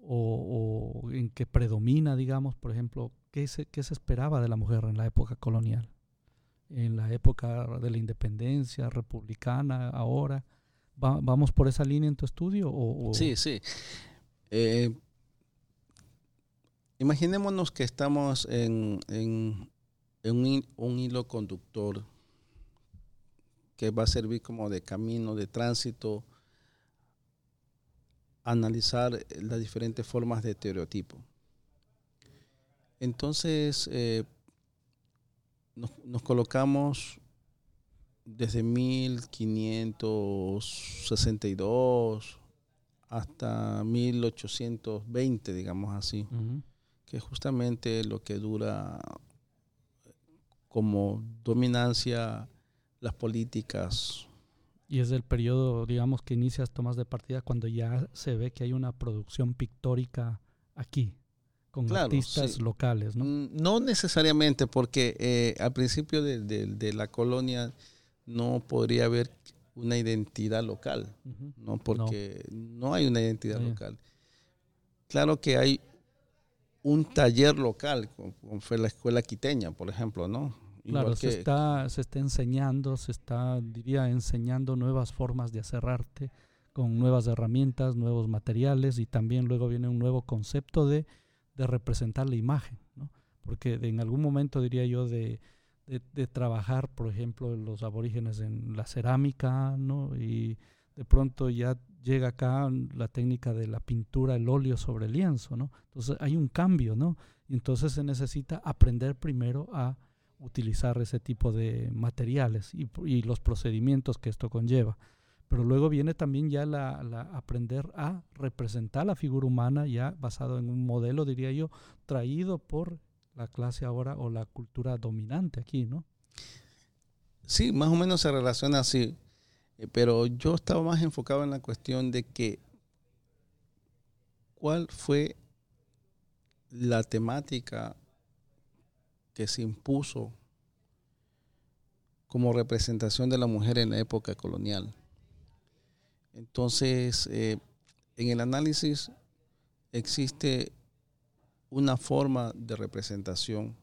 o, o, en que predomina, digamos, por ejemplo, ¿qué se, ¿qué se esperaba de la mujer en la época colonial? En la época de la independencia republicana, ahora ¿Vamos por esa línea en tu estudio? O, Sí, sí. Eh, imaginémonos que estamos en, un, hilo conductor que va a servir como de camino, de tránsito, analizar las diferentes formas de estereotipo. Entonces, eh, nos, colocamos desde 1562 hasta 1820, digamos así, que es justamente lo que dura como dominancia las políticas. Y es el periodo, digamos, que inicias tomas de partida cuando ya se ve que hay una producción pictórica aquí, con artistas locales, ¿no? Mm, no necesariamente, porque eh, al principio de la colonia no podría haber una identidad local, ¿no? Porque no. hay una identidad local. Claro que hay un taller local, como fue la escuela quiteña, por ejemplo, ¿no? Claro, se, está, se está enseñando, se está, diría, enseñando nuevas formas de hacer arte con nuevas herramientas, nuevos materiales y también luego viene un nuevo concepto de, de representar la imagen, ¿no? Porque en algún momento diría yo de de, trabajar, por ejemplo, los aborígenes en la cerámica, ¿no? Y de pronto ya llega acá la técnica de la pintura, el óleo sobre lienzo, ¿no? Entonces hay un cambio, ¿no? Y entonces se necesita aprender primero a utilizar ese tipo de materiales y, los procedimientos que esto conlleva. Pero luego viene también ya la, aprender a representar la figura humana ya basado en un modelo, diría yo, traído por la clase ahora o la cultura dominante aquí, ¿no? Sí, más o menos se relaciona así, eh, pero yo estaba más enfocado en la cuestión de que cuál fue la temática que se impuso como representación de la mujer en la época colonial. Entonces, eh, en el análisis existe una forma de representación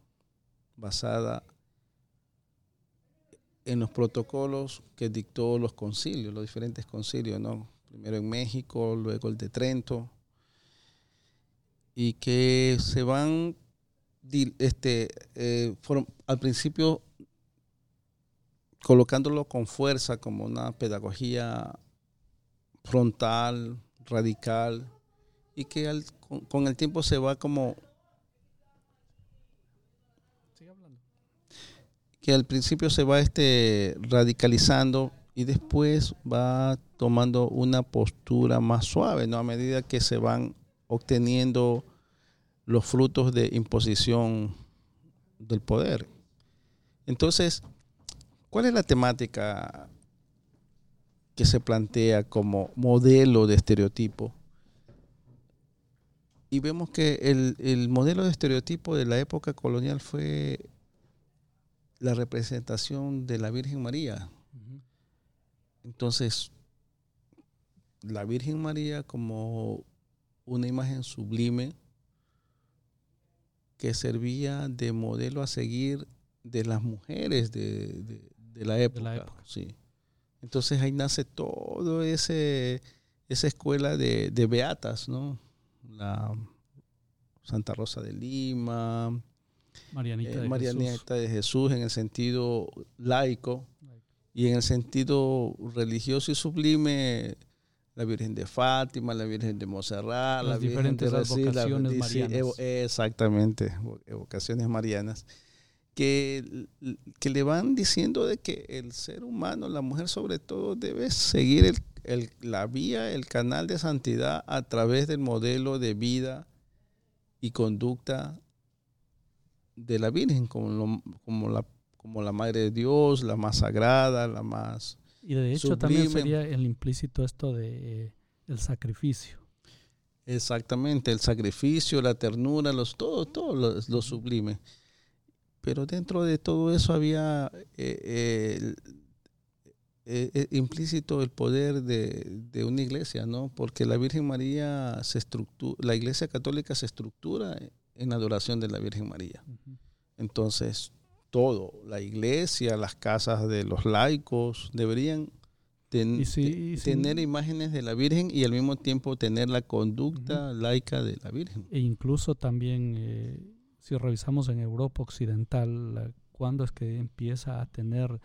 basada en los protocolos que dictó los concilios, los diferentes concilios, ¿no? Primero en México, luego el de Trento, y que se van, este, eh, al principio colocándolo con fuerza como una pedagogía frontal, radical, y que al, con, el tiempo se va como... Que al principio se va este radicalizando y después va tomando una postura más suave, ¿no? A medida que se van obteniendo los frutos de imposición del poder. Entonces, ¿cuál es la temática que se plantea como modelo de estereotipo? Y vemos que el, el modelo de estereotipo de la época colonial fue la representación de la Virgen María. Entonces, la Virgen María como una imagen sublime que servía de modelo a seguir de las mujeres de, la época. Sí. Entonces ahí nace todo ese esa escuela de, beatas, ¿no? La Santa Rosa de Lima, Marianita, eh, de, Marianita Jesús. de Jesús en el sentido laico y en el sentido religioso y sublime la Virgen de Fátima, la Virgen de Montserrat, Las la Virgen diferentes de Reci, la- advocaciones sí, marianas. evo- exactamente, evo- evocaciones marianas, que, que le van diciendo de que el ser humano, la mujer sobre todo, debe seguir el- el- la vía, el canal de santidad a través del modelo de vida y conducta de la Virgen, como, lo- como, la, como la Madre de Dios, la más sagrada, la más... Y de hecho también sería el implícito esto de eh, el sacrificio. Exactamente, el sacrificio, la ternura, los, todo, todo lo, lo sublime. Pero dentro de todo eso había eh, eh, eh, eh, implícito el poder de, de una iglesia, ¿no? Porque la Virgen María se estructura, la iglesia católica se estructura en la adoración de la Virgen María. Entonces, todo, la iglesia, las casas de los laicos, deberían ten- Y si- te- y si- tener imágenes de la Virgen y al mismo tiempo tener la conducta laica de la Virgen. E incluso también, eh, si revisamos en Europa Occidental, cuándo es que empieza a tener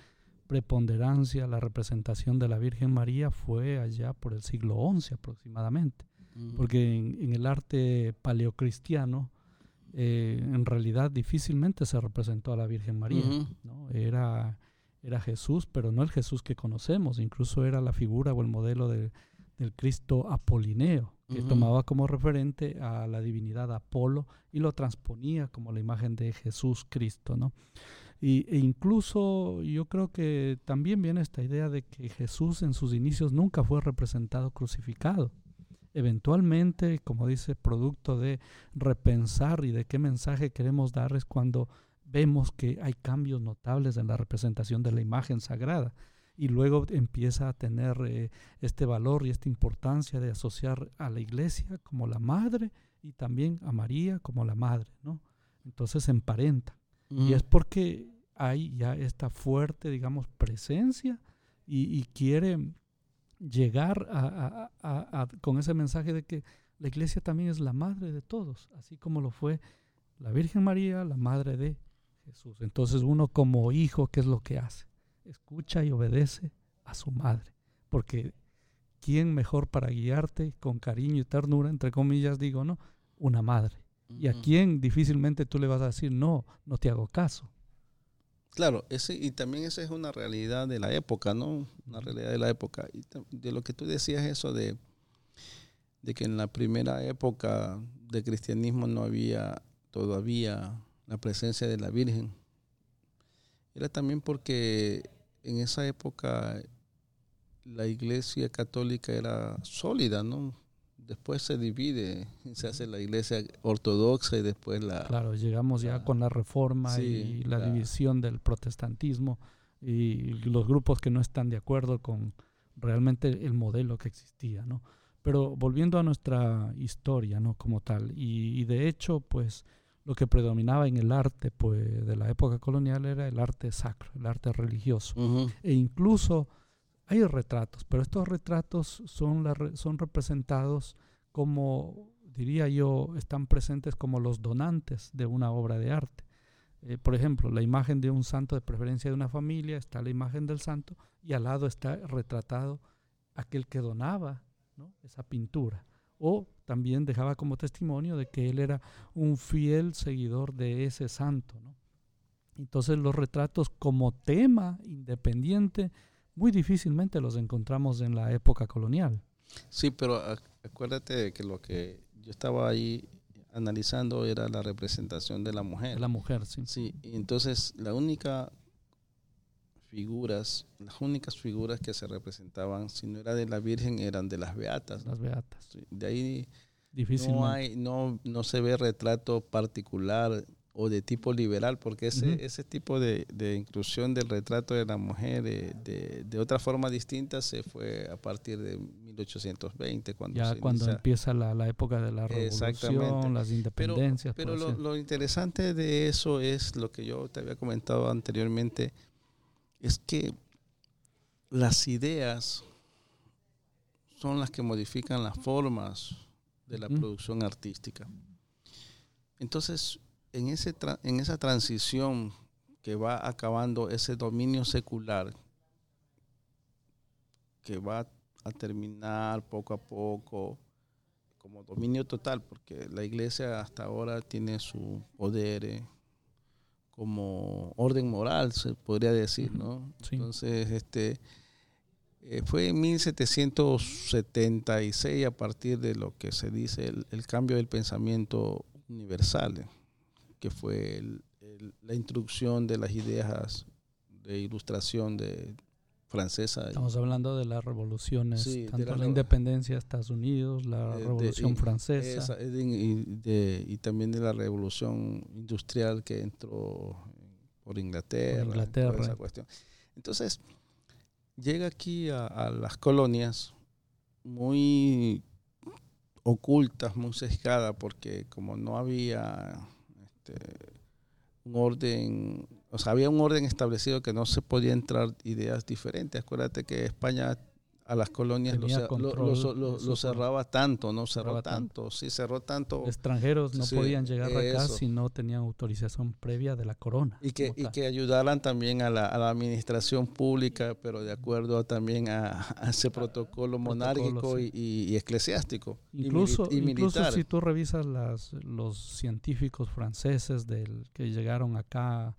preponderancia la representación de la Virgen María fue allá por el siglo XI aproximadamente. Porque en, en el arte paleocristiano, eh, en realidad difícilmente se representó a la Virgen María. ¿no? Era, era Jesús, pero no el Jesús que conocemos, incluso era la figura o el modelo de- del Cristo Apolineo, que tomaba como referente a la divinidad Apolo y lo transponía como la imagen de Jesús Cristo. ¿no? Y, e incluso yo creo que también viene esta idea de que Jesús en sus inicios nunca fue representado crucificado. Eventualmente, como dice, producto de repensar y de qué mensaje queremos dar es cuando vemos que hay cambios notables en la representación de la imagen sagrada y luego empieza a tener eh, este valor y esta importancia de asociar a la iglesia como la madre y también a María como la madre, ¿no? Entonces se emparenta. Y es porque hay ya esta fuerte, digamos, presencia y, y quiere llegar a- a- a- a- con ese mensaje de que la iglesia también es la madre de todos, así como lo fue la Virgen María, la madre de Jesús. Entonces uno como hijo, ¿qué es lo que hace? Escucha y obedece a su madre, porque ¿quién mejor para guiarte con cariño y ternura, entre comillas digo, no? Una madre. ¿Y a quién difícilmente tú le vas a decir, no, no te hago caso? Claro, ese, y también esa es una realidad de la época, ¿no? Una realidad de la época. Y de lo que tú decías, eso de, de que en la primera época de cristianismo no había todavía la presencia de la Virgen. Era también porque en esa época la iglesia católica era sólida, ¿no? Después se divide, se hace la iglesia ortodoxa y después la... Claro, llegamos ya la- con la reforma sí, y la la- división del protestantismo y los grupos que no están de acuerdo con realmente el modelo que existía, ¿no? Pero volviendo a nuestra historia, ¿no? Como tal, y, y de hecho, pues lo que predominaba en el arte, pues, de la época colonial era el arte sacro, el arte religioso. E incluso hay retratos, pero estos retratos son, son representados como, diría yo, están presentes como los donantes de una obra de arte. Eh, por ejemplo, la imagen de un santo de preferencia de una familia, está la imagen del santo y al lado está retratado aquel que donaba esa pintura. O también dejaba como testimonio de que él era un fiel seguidor de ese santo. Entonces los retratos como tema independiente muy difícilmente los encontramos en la época colonial. Sí, pero acuérdate que lo que yo estaba ahí analizando era la representación de la mujer. De la mujer, sí. Sí, entonces la única figuras, las únicas figuras que se representaban, si no era de la Virgen, eran de las beatas. Las beatas. De ahí no hay, no, no se ve retrato particular o de tipo liberal, porque ese, ese tipo de, inclusión del retrato de la mujer de, de, otra forma distinta se fue a partir de 1820. Cuando ya cuando empieza la, la, época de la revolución, las independencias. Pero, lo, lo, interesante de eso es lo que yo te había comentado anteriormente, es que las ideas son las que modifican las formas de la producción artística. Entonces, en, ese en esa transición que va acabando ese dominio secular, que va a terminar poco a poco como dominio total, porque la iglesia hasta ahora tiene su poder eh, como orden moral, se podría decir, ¿no? Entonces, este, eh, fue en 1776 a partir de lo que se dice el, cambio del pensamiento universal, que fue la introducción de las ideas de ilustración de francesa. Estamos hablando de las revoluciones, tanto la, independencia de Estados Unidos, la eh, revolución francesa. y, también de la revolución industrial que entró por Inglaterra. Inglaterra. Esa cuestión. Entonces, llega aquí a, las colonias muy ocultas, muy sesgadas, porque como no había este, un orden o sea, había un orden establecido que no se podía entrar ideas diferentes. Acuérdate que España a las colonias lo, cerraba tanto, no cerró tanto. sí cerró tanto. Extranjeros no podían llegar acá si no tenían autorización previa de la corona. Y que, y que ayudaran también a la, administración pública, pero de acuerdo también a, ese protocolo monárquico y, eclesiástico. Incluso, y, incluso si tú revisas las, los científicos franceses del, que llegaron acá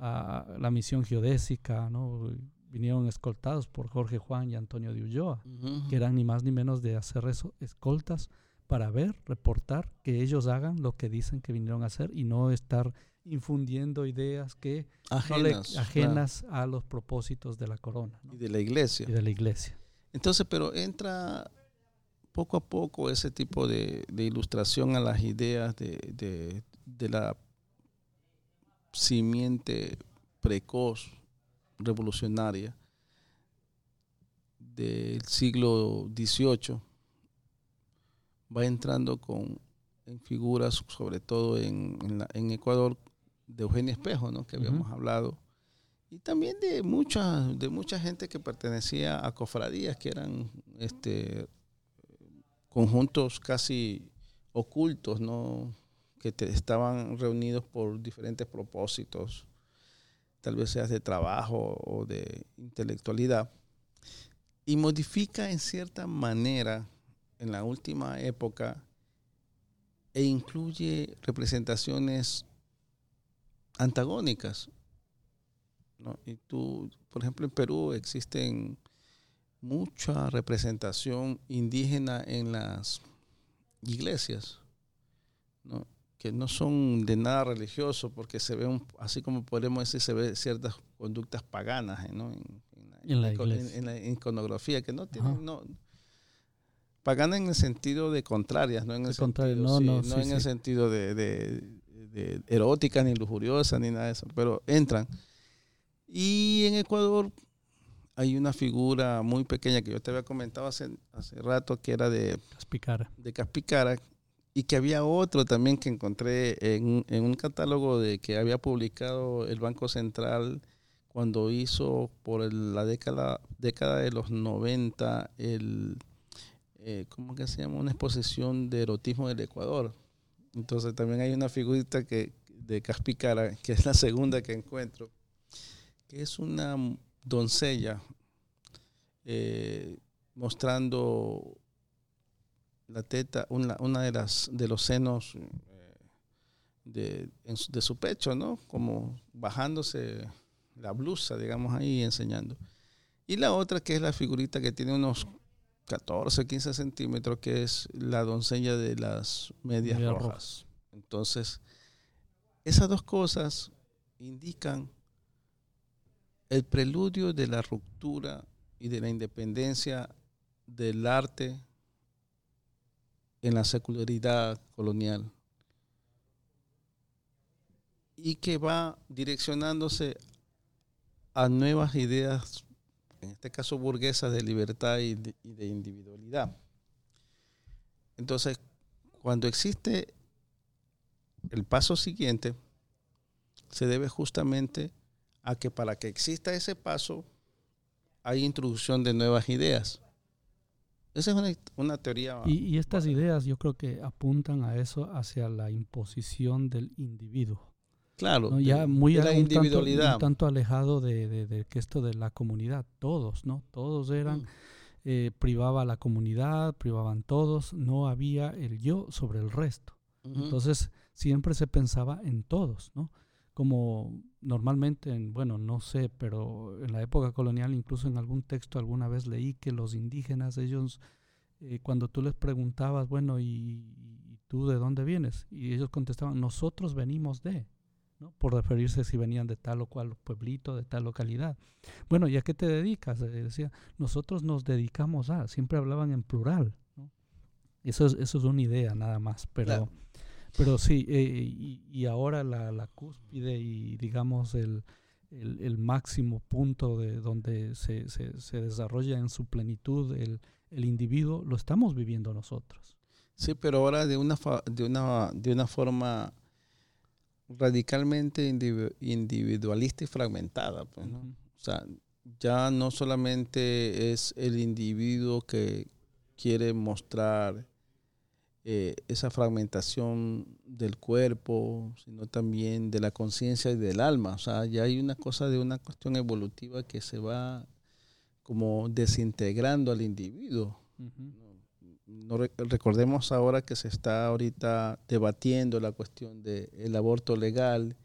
a la misión geodésica, ¿no? Vinieron escoltados por Jorge Juan y Antonio de Ulloa, que eran ni más ni menos de hacer eso, escoltas para ver, reportar, que ellos hagan lo que dicen que vinieron a hacer y no estar infundiendo ideas que ajenas, a los propósitos de la corona. Y de la iglesia. Y de la iglesia. Entonces, pero entra poco a poco ese tipo de, ilustración a las ideas de, de la simiente precoz revolucionaria del siglo XVIII va entrando con en figuras, sobre todo en, en, Ecuador, de Eugenio Espejo, ¿no? que habíamos hablado, y también de mucha, de mucha gente que pertenecía a cofradías, que eran este, conjuntos casi ocultos, ¿no? que estaban reunidos por diferentes propósitos, tal vez seas de trabajo o de intelectualidad, y modifica en cierta manera en la última época e incluye representaciones antagónicas. Y tú, por ejemplo, en Perú existen mucha representación indígena en las iglesias. ¿no? Que no son de nada religioso, porque se ve, así como podemos decir, se ve ciertas conductas paganas ¿no? en, la, iconografía, que no tienen, no, pagana en el sentido de contrarias, no en el sentido, no, en el sentido de, de, erótica, ni lujuriosa, ni nada de eso, pero entran. Y en Ecuador hay una figura muy pequeña que yo te había comentado hace, hace rato, que era de Caspicara. De Caspicara, y que había otro también que encontré en, un catálogo de que había publicado el Banco Central cuando hizo por la década, década de los 90 el, eh, ¿cómo se llama? Una exposición de erotismo del Ecuador. Entonces también hay una figurita que, de Caspicara, que es la segunda que encuentro, que es una doncella eh, mostrando la teta, una, una de las de los senos eh, de, de, su pecho, ¿no? Como bajándose la blusa, digamos ahí, enseñando. Y la otra que es la figurita que tiene unos 14, 15 centímetros, que es la doncella de las medias rojas. Entonces, esas dos cosas indican el preludio de la ruptura y de la independencia del arte en la secularidad colonial y que va direccionándose a nuevas ideas, en este caso burguesas, de libertad y de, individualidad. Entonces, cuando existe el paso siguiente, se debe justamente a que para que exista ese paso hay introducción de nuevas ideas. Esa es una, teoría. Y, estas ideas yo creo que apuntan a eso, hacia la imposición del individuo. Claro, ya muy la individualidad. Tanto, alejado de, que esto de la comunidad, todos, ¿no? Todos eran, mm. eh, privaba la comunidad, privaban todos, no había el yo sobre el resto. Entonces siempre se pensaba en todos, ¿no? Como normalmente, en, bueno, no sé, pero en la época colonial, incluso en algún texto alguna vez leí que los indígenas, ellos, eh, cuando tú les preguntabas, bueno, ¿y, tú de dónde vienes? Y ellos contestaban, nosotros venimos de, ¿no? por referirse si venían de tal o cual pueblito, de tal localidad. Bueno, ¿y a qué te dedicas? decía, nosotros nos dedicamos a, siempre hablaban en plural. Eso, es, eso es una idea nada más, pero... Pero sí, eh, y, ahora la, la, cúspide y digamos el, el, máximo punto de donde se, se, se, desarrolla en su plenitud el, el individuo, lo estamos viviendo nosotros. Sí, pero ahora de una, de una, de una forma radicalmente individualista y fragmentada. Pues, ¿no? O sea, ya no solamente es el individuo que quiere mostrar eh, esa fragmentación del cuerpo, sino también de la conciencia y del alma. O sea, ya hay una cosa de una cuestión evolutiva que se va como desintegrando al individuo. no, recordemos ahora que se está ahorita debatiendo la cuestión del aborto legal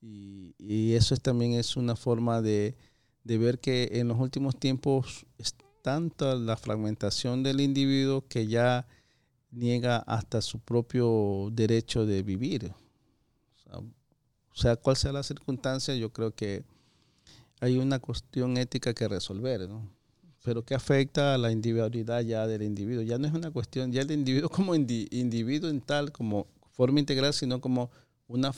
y, y, eso también es una forma de, de ver que en los últimos tiempos es tanta la fragmentación del individuo que ya niega hasta su propio derecho de vivir. O sea, cual sea la circunstancia, yo creo que hay una cuestión ética que resolver, ¿no? Pero que afecta a la individualidad ya del individuo. Ya no es una cuestión, ya el individuo como individuo en tal, como forma integral, sino como una,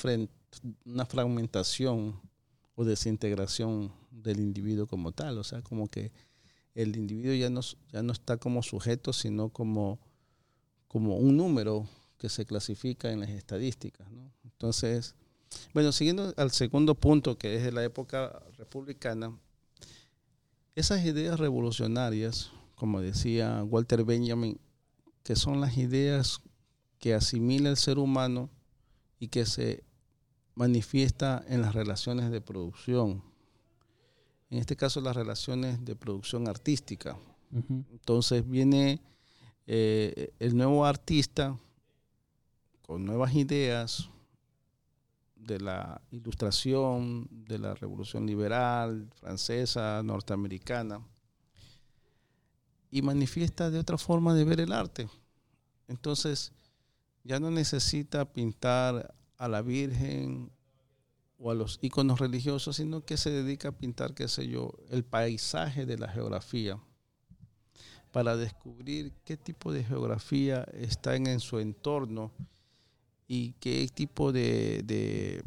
una fragmentación o desintegración del individuo como tal. O sea, como que el individuo ya no, ya no está como sujeto, sino como como un número que se clasifica en las estadísticas. Entonces, bueno, siguiendo al segundo punto, que es de la época republicana, esas ideas revolucionarias, como decía Walter Benjamin, que son las ideas que asimila el ser humano y que se manifiesta en las relaciones de producción. En este caso, las relaciones de producción artística. Entonces viene eh, el nuevo artista con nuevas ideas de la ilustración, de la revolución liberal, francesa, norteamericana, y manifiesta de otra forma de ver el arte. Entonces, ya no necesita pintar a la Virgen o a los iconos religiosos, sino que se dedica a pintar, qué sé yo, el paisaje de la geografía para descubrir qué tipo de geografía está en, su entorno y qué tipo de,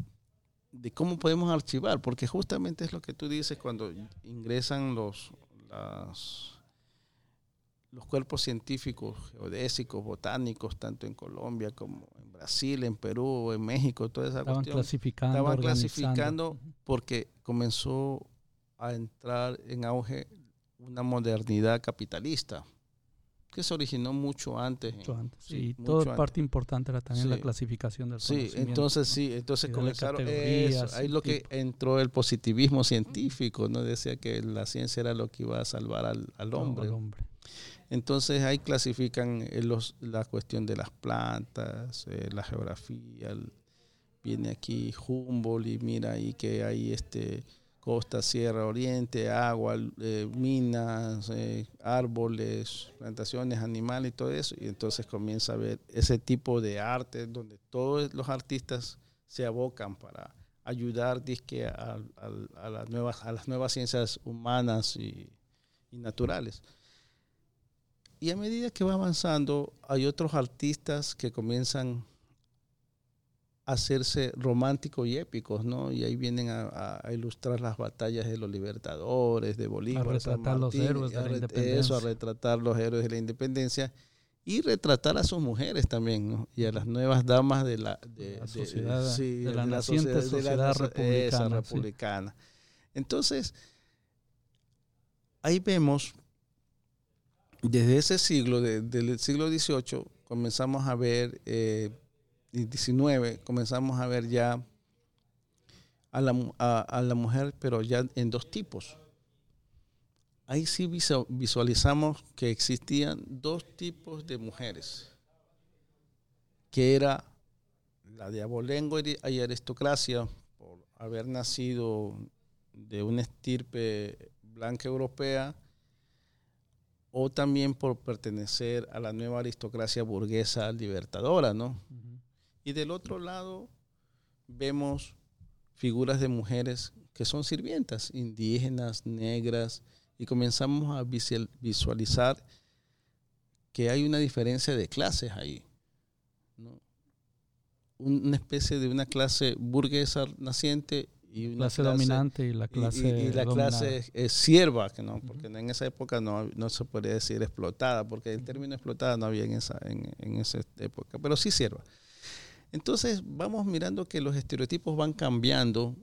de, cómo podemos archivar, porque justamente es lo que tú dices cuando ingresan los, los cuerpos científicos, geodésicos, botánicos, tanto en Colombia como en Brasil, en Perú, en México, toda esa estaban clasificando, estaban clasificando porque comenzó a entrar en auge una modernidad capitalista que se originó mucho antes. Mucho antes, sí. toda parte importante era también la clasificación del Sí, entonces sí, entonces comenzaron eso. Ahí lo que entró el positivismo científico, ¿no? Decía que la ciencia era lo que iba a salvar al, hombre. Entonces ahí clasifican eh, los, la cuestión de las plantas, eh, la geografía. viene aquí Humboldt y mira ahí que hay este costa, sierra, oriente, agua, eh, minas, eh, árboles, plantaciones, animales y todo eso. Y entonces comienza a ver ese tipo de arte donde todos los artistas se abocan para ayudar a, a, las, nuevas, a las nuevas ciencias humanas y, y naturales. Y a medida que va avanzando, hay otros artistas que comienzan hacerse románticos y épicos, ¿no? Y ahí vienen a, ilustrar las batallas de los libertadores, de Bolívar, a retratar los héroes de la independencia. Eso, a retratar los héroes de la independencia y retratar a sus mujeres también, ¿no? Y a las nuevas damas de la, de, la sociedad, de, la, naciente sociedad, republicana, republicana. Entonces, ahí vemos, desde ese siglo, desde el siglo XVIII, comenzamos a ver eh, 19 comenzamos a ver ya a la, a, la mujer, pero ya en dos tipos. Ahí sí visualizamos que existían dos tipos de mujeres, que era la de abolengo y aristocracia, por haber nacido de una estirpe blanca europea, o también por pertenecer a la nueva aristocracia burguesa libertadora, ¿no? Y del otro lado vemos figuras de mujeres que son sirvientas, indígenas, negras, y comenzamos a visualizar que hay una diferencia de clases ahí. Una especie de una clase burguesa naciente y una clase, dominante y la clase y, la clase sierva no porque en esa época no, no se podría decir explotada porque el término explotada no había en esa en, en esa época pero sí sierva entonces vamos mirando que los estereotipos van cambiando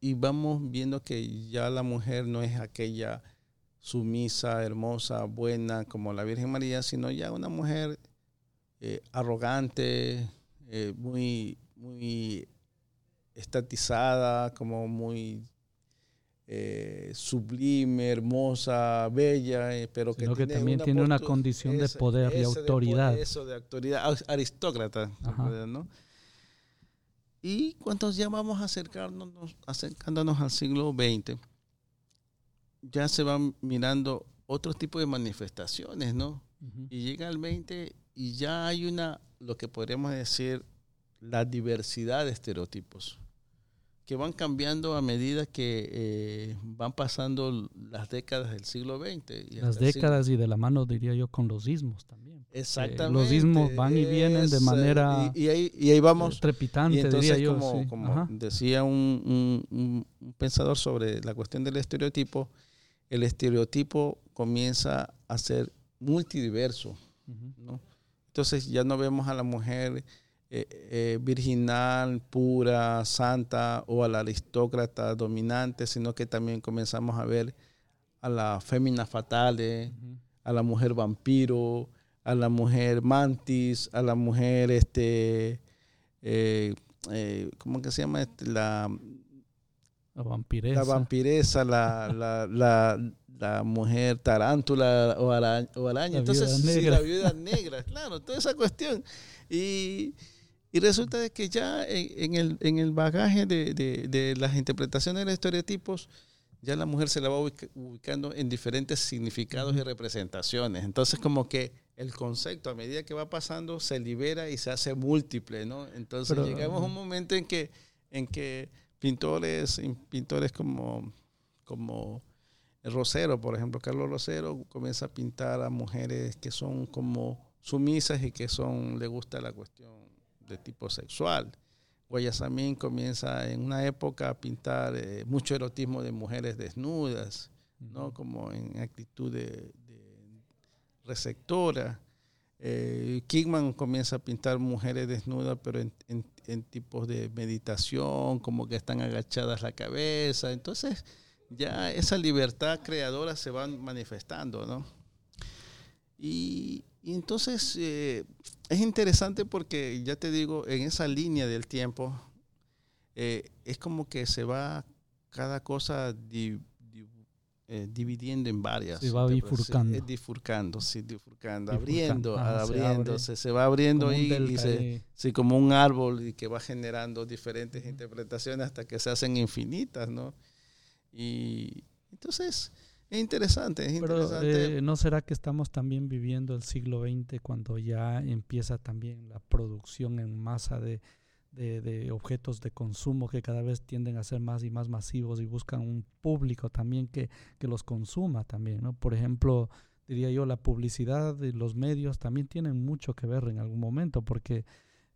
y vamos viendo que ya la mujer no es aquella sumisa, hermosa, buena como la Virgen María, sino ya una mujer eh, arrogante, eh, muy, muy estatizada, como muy eh, sublime, hermosa, bella, pero que, también tiene una condición de poder y autoridad. eso de autoridad, aristócrata, ¿no? Y cuando ya vamos acercándonos, acercándonos al siglo XX, ya se van mirando otro tipo de manifestaciones, ¿no? Y llega el 20 y ya hay una, lo que podríamos decir, la diversidad de estereotipos que van cambiando a medida que eh, van pasando las décadas del siglo XX. las décadas y de la mano, diría yo, con los ismos también. Exactamente. los ismos van y vienen de manera y, ahí, y ahí, vamos trepitante, diría yo. Como, decía un, pensador sobre la cuestión del estereotipo, el estereotipo comienza a ser multidiverso. Entonces ya no vemos a la mujer eh, eh, virginal, pura, santa o a la aristócrata dominante, sino que también comenzamos a ver a la fémina fatale, a la mujer vampiro, a la mujer mantis, a la mujer, este, eh, ¿cómo que se llama? Este, la, la vampiresa. La vampiresa, la, la, la, mujer tarántula o araña. Entonces, la viuda negra, claro, toda esa cuestión. Y, y resulta de que ya en, el, en el bagaje de, de, las interpretaciones de los estereotipos, ya la mujer se la va ubicando en diferentes significados y representaciones. Entonces como que el concepto a medida que va pasando se libera y se hace múltiple, ¿no? Entonces llegamos a un momento en que, en que pintores, pintores como, como Rosero, por ejemplo, Carlos Rosero comienza a pintar a mujeres que son como sumisas y que son, le gusta la cuestión de tipo sexual. Guayasamín comienza en una época a pintar eh, mucho erotismo de mujeres desnudas, ¿no? como en actitud de, receptora. Eh, Kingman comienza a pintar mujeres desnudas, pero en, tipos de meditación, como que están agachadas la cabeza. Entonces, ya esa libertad creadora se va manifestando, ¿no? Y, entonces eh, es interesante porque, ya te digo, en esa línea del tiempo, eh, es como que se va cada cosa eh, dividiendo en varias. Se va bifurcando. Sí, bifurcando, sí, bifurcando, abriendo, abriéndose, se, va abriendo y, y sí, como un árbol y que va generando diferentes interpretaciones hasta que se hacen infinitas, ¿no? Y entonces es interesante, es Pero interesante. eh, ¿no será que estamos también viviendo el siglo XX cuando ya empieza también la producción en masa de, de, de objetos de consumo que cada vez tienden a ser más y más masivos y buscan un público también que, que los consuma también, ¿no? Por ejemplo, diría yo, la publicidad y los medios también tienen mucho que ver en algún momento porque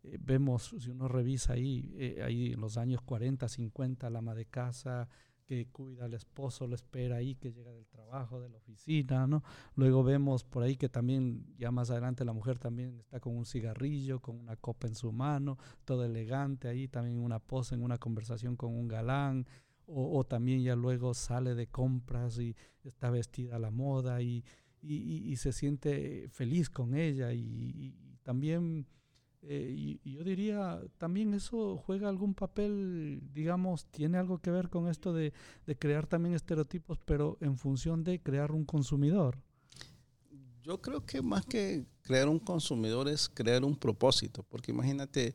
eh, vemos, si uno revisa ahí, eh, ahí en los años 40, 50, la ama de casa que cuida al esposo, lo espera ahí, que llega del trabajo, de la oficina, ¿no? Luego vemos por ahí que también, ya más adelante, la mujer también está con un cigarrillo, con una copa en su mano, todo elegante ahí, también una pose en una conversación con un galán, o, también ya luego sale de compras y está vestida a la moda y, y, se siente feliz con ella y también eh, y, y, yo diría, también eso juega algún papel, digamos, tiene algo que ver con esto de, de, crear también estereotipos, pero en función de crear un consumidor. Yo creo que más que crear un consumidor es crear un propósito, porque imagínate,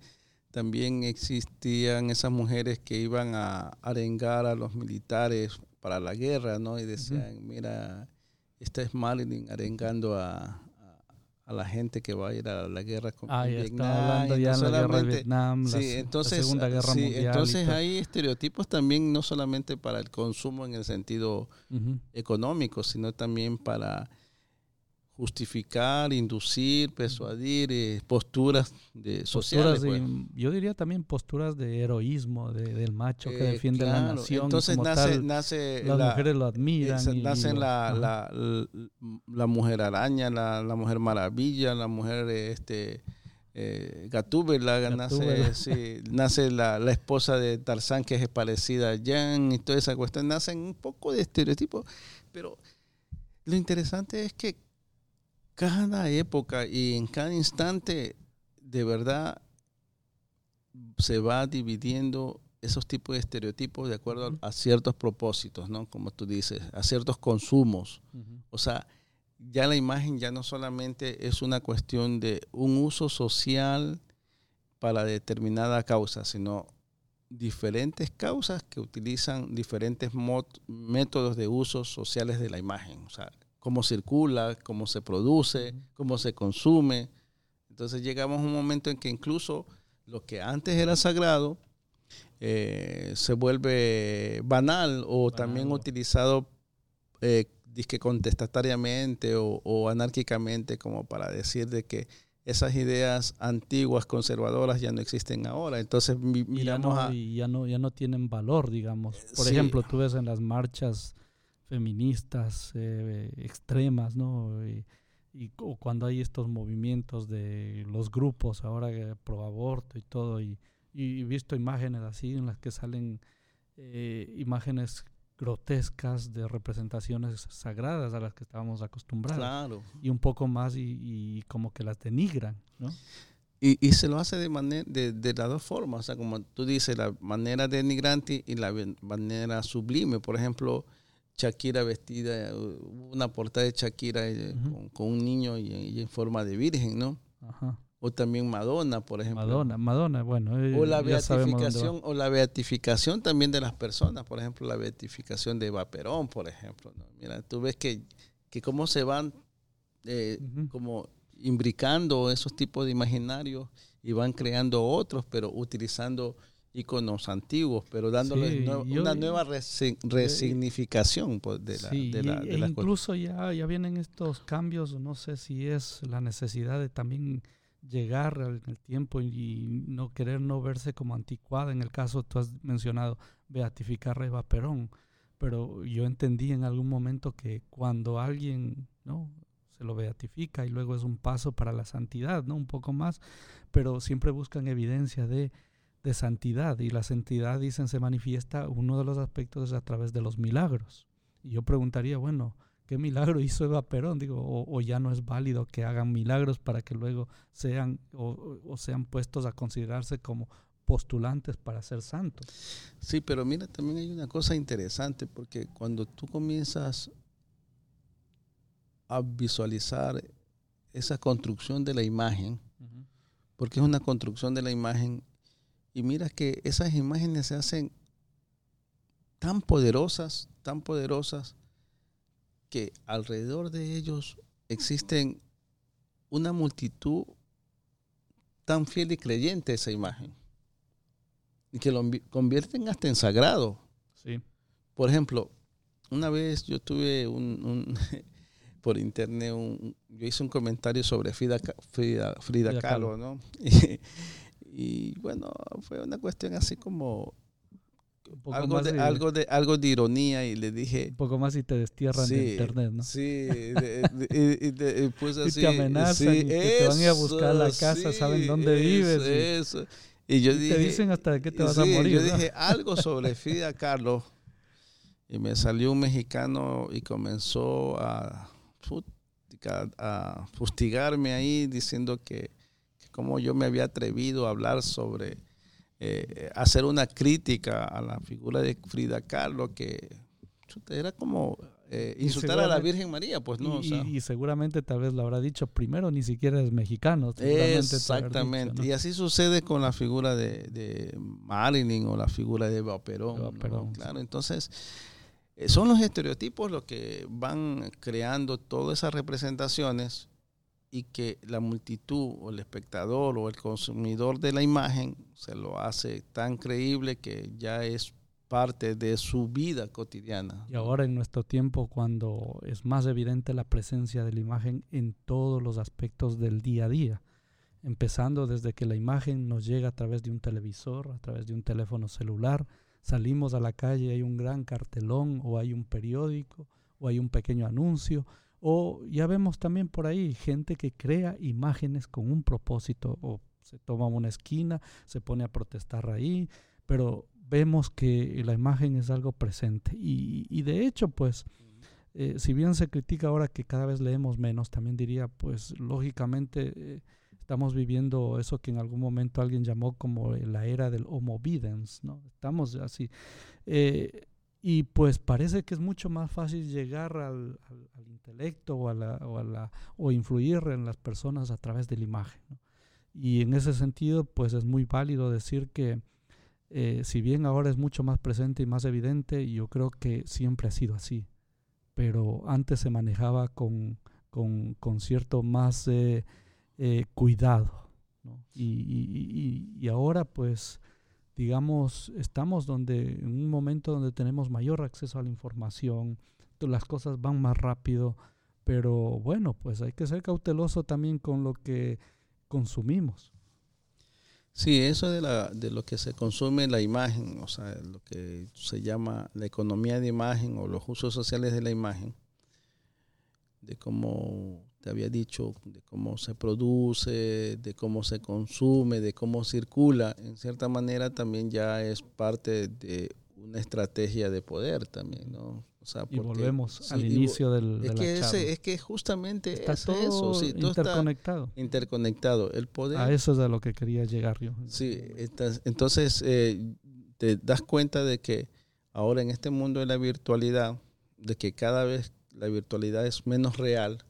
también existían esas mujeres que iban a arengar a los militares para la guerra, ¿no? Y decían, uh -huh. mira, esta es Marilyn arengando a, a la gente que va a ir a la guerra con ah, Vietnam. Está hablando ya no la guerra de Vietnam, sí, la, entonces, la Segunda Guerra sí, Mundial. Entonces hay estereotipos también no solamente para el consumo en el sentido uh -huh. económico, sino también para justificar, inducir, persuadir eh, posturas de sociales. Posturas de, yo diría también posturas de heroísmo de, del macho que eh, defiende claro. la nación. Entonces como nace, tal, nace las la, mujeres lo admiran. Eh, y, nacen y, la, la, la, la, mujer araña, la, la, mujer maravilla, la mujer este eh, Gatúbela, nace, sí, nace la, la, esposa de Tarzán que es parecida a Jan y toda esa cuestión. Nacen un poco de estereotipos, pero lo interesante es que cada época y en cada instante de verdad se va dividiendo esos tipos de estereotipos de acuerdo a, a ciertos propósitos, ¿no? Como tú dices, a ciertos consumos. Uh -huh. O sea, ya la imagen ya no solamente es una cuestión de un uso social para determinada causa, sino diferentes causas que utilizan diferentes métodos de usos sociales de la imagen. O sea, cómo circula, cómo se produce, cómo se consume. Entonces llegamos a un momento en que incluso lo que antes era sagrado eh, se vuelve banal o banal. también utilizado eh, disque contestatariamente o, o, anárquicamente como para decir de que esas ideas antiguas conservadoras ya no existen ahora entonces mi, miramos y ya, no, a, y ya no ya no tienen valor digamos por sí. ejemplo tú ves en las marchas feministas eh, extremas, ¿no? Y, y, cuando hay estos movimientos de los grupos ahora pro aborto y todo, y, y, visto imágenes así en las que salen eh, imágenes grotescas de representaciones sagradas a las que estábamos acostumbrados. Claro. Y un poco más y, y como que las denigran, ¿no? Y, y, se lo hace de, manera, de, de, las dos formas, o sea, como tú dices, la manera denigrante y la manera sublime. Por ejemplo, Shakira vestida, una portada de Shakira uh -huh. con, con, un niño y, y, en forma de virgen, ¿no? Ajá. O también Madonna, por ejemplo. Madonna, Madonna, bueno. Eh, o la beatificación, o la beatificación también de las personas, por ejemplo, la beatificación de Eva Perón, por ejemplo. ¿no? Mira, tú ves que, que cómo se van eh, uh -huh. como imbricando esos tipos de imaginarios y van creando otros, pero utilizando iconos antiguos, pero dándole sí, una nueva resi resignificación pues, de la, sí, de la, de e incluso ya, ya vienen estos cambios, no sé si es la necesidad de también llegar el tiempo y no querer no verse como anticuada. En el caso, tú has mencionado beatificar a Eva Perón, pero yo entendí en algún momento que cuando alguien no se lo beatifica y luego es un paso para la santidad, no un poco más, pero siempre buscan evidencia de de santidad y la santidad dicen se manifiesta uno de los aspectos es a través de los milagros. Y yo preguntaría bueno qué milagro hizo Eva Perón digo o, o ya no es válido que hagan milagros para que luego sean o, o, sean puestos a considerarse como postulantes para ser santos. Sí pero mira también hay una cosa interesante porque cuando tú comienzas a visualizar esa construcción de la imagen uh -huh. porque es una construcción de la imagen y mira que esas imágenes se hacen tan poderosas, tan poderosas, que alrededor de ellos existen una multitud tan fiel y creyente a esa imagen. Y que lo convierten hasta en sagrado. Sí. Por ejemplo, una vez yo tuve un, por internet, un, yo hice un comentario sobre Frida, Frida, Frida, Kahlo, ¿no? Y, bueno, fue una cuestión así como algo de, algo, de, algo de ironía y le dije... Un poco más y te destierran de internet, ¿no? Sí, y, pues así... Y te amenazan y que te van a ir a buscar a la casa, saben dónde vives. Eso. Y, yo dije, te dicen hasta de qué te vas a morir. Yo dije algo sobre Frida Kahlo y me salió un mexicano y comenzó a a fustigarme ahí diciendo que, como yo me había atrevido a hablar sobre eh, hacer una crítica a la figura de Frida Kahlo que era como eh, insultar a la Virgen María, pues no. Y, seguramente tal vez lo habrá dicho primero, ni siquiera es mexicano. Exactamente. Y así sucede con la figura de, Marilyn o la figura de Eva Perón. Claro, entonces eh, son los estereotipos los que van creando todas esas representaciones y que la multitud o el espectador o el consumidor de la imagen se lo hace tan creíble que ya es parte de su vida cotidiana. Y ahora en nuestro tiempo, cuando es más evidente la presencia de la imagen en todos los aspectos del día a día, empezando desde que la imagen nos llega a través de un televisor, a través de un teléfono celular, salimos a la calle, hay un gran cartelón o hay un periódico o hay un pequeño anuncio o ya vemos también por ahí gente que crea imágenes con un propósito o se toma una esquina, se pone a protestar ahí, pero vemos que la imagen es algo presente y, de hecho pues eh, si bien se critica ahora que cada vez leemos menos, también diría pues lógicamente... Eh, estamos viviendo eso que en algún momento alguien llamó como la era del homo videns, ¿no? Estamos así. Eh, y pues parece que es mucho más fácil llegar al, intelecto o, a la, o, influir en las personas a través de la imagen. Y en ese sentido, pues es muy válido decir que eh, si bien ahora es mucho más presente y más evidente, yo creo que siempre ha sido así. Pero antes se manejaba con, con, con cierto más... Eh, eh, cuidado. Y, ahora pues, digamos, estamos donde, en un momento donde tenemos mayor acceso a la información, las cosas van más rápido, pero bueno, pues hay que ser cauteloso también con lo que consumimos. Sí, eso de, la, de lo que se consume la imagen, o sea, lo que se llama la economía de imagen o los usos sociales de la imagen, de cómo te había dicho, de cómo se produce, de cómo se consume, de cómo circula, en cierta manera también ya es parte de una estrategia de poder también, ¿no? O sea, y volvemos al inicio del, es que es que justamente está todo eso, interconectado. interconectado. El poder. A eso es a lo que quería llegar yo. Sí, entonces eh, te das cuenta de que ahora en este mundo de la virtualidad, de que cada vez la virtualidad es menos real,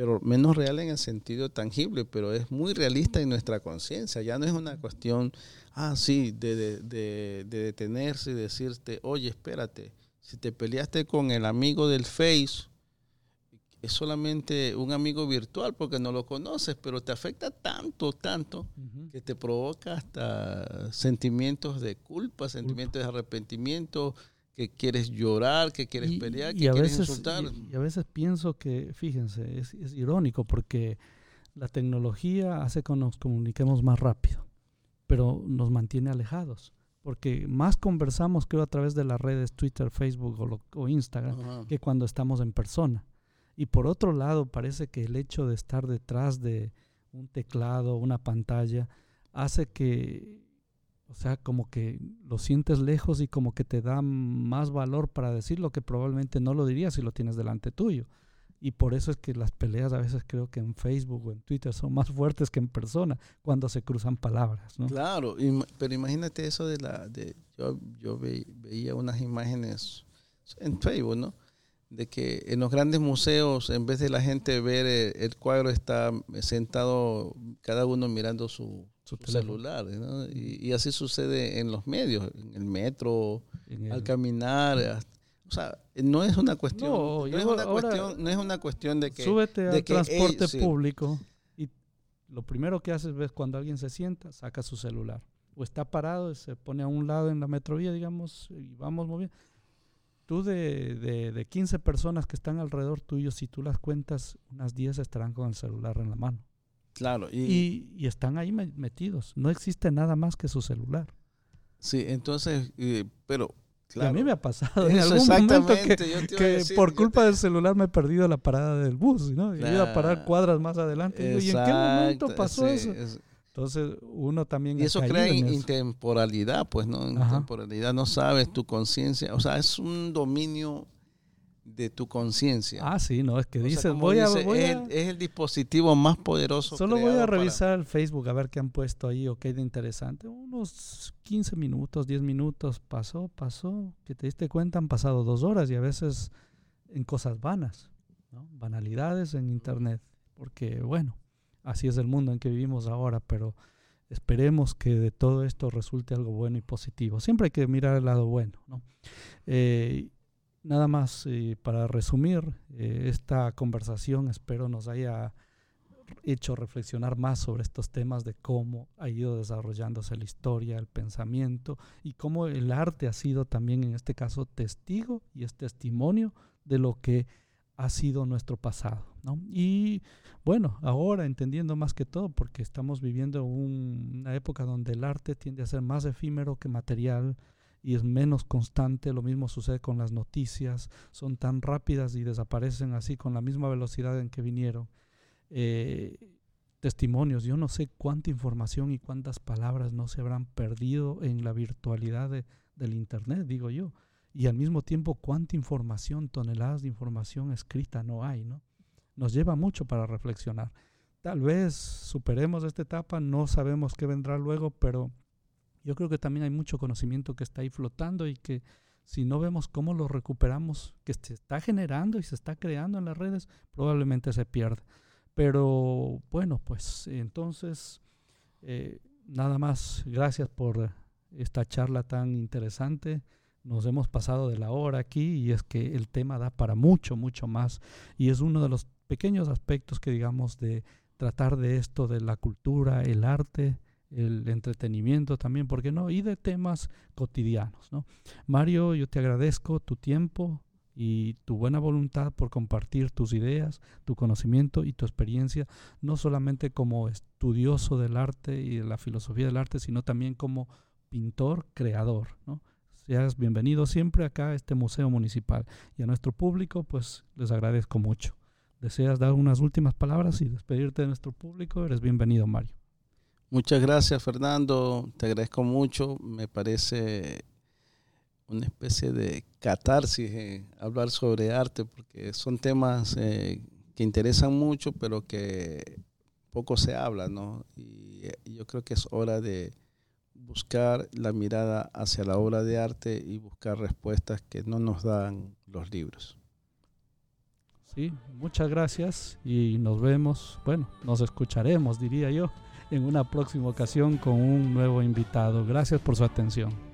pero menos real en el sentido tangible, pero es muy realista en nuestra conciencia. Ya no es una cuestión, ah, sí, de, de, detenerse y decirte, oye, espérate, si te peleaste con el amigo del Face, es solamente un amigo virtual porque no lo conoces, pero te afecta tanto, tanto, que te provoca hasta sentimientos de culpa, sentimientos de arrepentimiento, que quieres llorar, que quieres pelear, que quieres insultar. Y, a veces pienso que, fíjense, es, irónico porque la tecnología hace que nos comuniquemos más rápido, pero nos mantiene alejados. Porque más conversamos, creo, a través de las redes Twitter, Facebook o, Instagram que cuando estamos en persona. Y por otro lado, parece que el hecho de estar detrás de un teclado, una pantalla, hace que o sea, como que lo sientes lejos y como que te da más valor para decir lo que probablemente no lo dirías si lo tienes delante tuyo. Y por eso es que las peleas a veces creo que en Facebook o en Twitter son más fuertes que en persona cuando se cruzan palabras. ¿no? Claro, pero imagínate eso de la... De, yo yo veía unas imágenes en Facebook, ¿no? De que en los grandes museos, en vez de la gente ver el, el cuadro, está sentado cada uno mirando su, Y, así sucede en los medios, en el metro, al caminar. O sea, no es una cuestión, no, es, una cuestión no es una cuestión de que... Súbete al transporte público y lo primero que haces ves cuando alguien se sienta, saca su celular. O está parado, se pone a un lado en la metrovía, digamos, y vamos moviendo. Tú de, de, de 15 personas que están alrededor tuyo, si tú las cuentas, unas 10 estarán con el celular en la mano. Claro. Y, y, están ahí metidos. No existe nada más que su celular. Sí, entonces, pero... Claro. a mí me ha pasado en algún momento que, por culpa del celular me he perdido la parada del bus, ¿no? Y iba a parar cuadras más adelante. Y, ¿y en qué momento pasó eso? Entonces, uno también... Y eso crea intemporalidad, pues, ¿no? Intemporalidad, no sabes tu conciencia. O sea, es un dominio de tu conciencia. Ah, sí, no, es que dices, voy, a, es, el, dispositivo más poderoso. Solo voy a revisar el Facebook a ver qué han puesto ahí o qué de interesante. Unos 15 minutos, 10 minutos, pasó, pasó, que te diste cuenta, han pasado dos horas y a veces en cosas vanas, ¿no? banalidades en Internet, porque bueno, así es el mundo en que vivimos ahora, pero esperemos que de todo esto resulte algo bueno y positivo. Siempre hay que mirar el lado bueno, ¿no? Eh, nada más eh, para resumir eh, esta conversación, espero nos haya hecho reflexionar más sobre estos temas de cómo ha ido desarrollándose la historia, el pensamiento y cómo el arte ha sido también en este caso testigo y es testimonio de lo que ha sido nuestro pasado. Y bueno, ahora entendiendo más que todo, porque estamos viviendo una época donde el arte tiende a ser más efímero que material, y es menos constante. Lo mismo sucede con las noticias, son tan rápidas y desaparecen así con la misma velocidad en que vinieron. Eh, testimonios, yo no sé cuánta información y cuántas palabras no se habrán perdido en la virtualidad del Internet, digo yo. Y al mismo tiempo, cuánta información, toneladas de información escrita no hay, ¿no? Nos lleva mucho para reflexionar. Tal vez superemos esta etapa, no sabemos qué vendrá luego, pero yo creo que también hay mucho conocimiento que está ahí flotando y que si no vemos cómo lo recuperamos, que se está generando y se está creando en las redes, probablemente se pierda. Pero bueno, pues entonces, eh, nada más, gracias por esta charla tan interesante. Nos hemos pasado de la hora aquí y es que el tema da para mucho, mucho más. Y es uno de los pequeños aspectos que digamos de tratar de esto, de la cultura, el arte, el entretenimiento también, ¿por qué no? Y de temas cotidianos, ¿no? Mario, yo te agradezco tu tiempo y tu buena voluntad por compartir tus ideas, tu conocimiento y tu experiencia, no solamente como estudioso del arte y de la filosofía del arte, sino también como pintor, creador, ¿no? Seas bienvenido siempre acá a este museo municipal y a nuestro público, pues les agradezco mucho. ¿Deseas dar unas últimas palabras y despedirte de nuestro público? Eres bienvenido, Mario. Muchas gracias, Fernando. Te agradezco mucho. Me parece una especie de catarsis eh, hablar sobre arte, porque son temas eh, que interesan mucho, pero que poco se habla, ¿no? Y, y, yo creo que es hora de buscar la mirada hacia la obra de arte y buscar respuestas que no nos dan los libros. Sí, muchas gracias y nos vemos, bueno, nos escucharemos, diría yo en una próxima ocasión con un nuevo invitado. Gracias por su atención.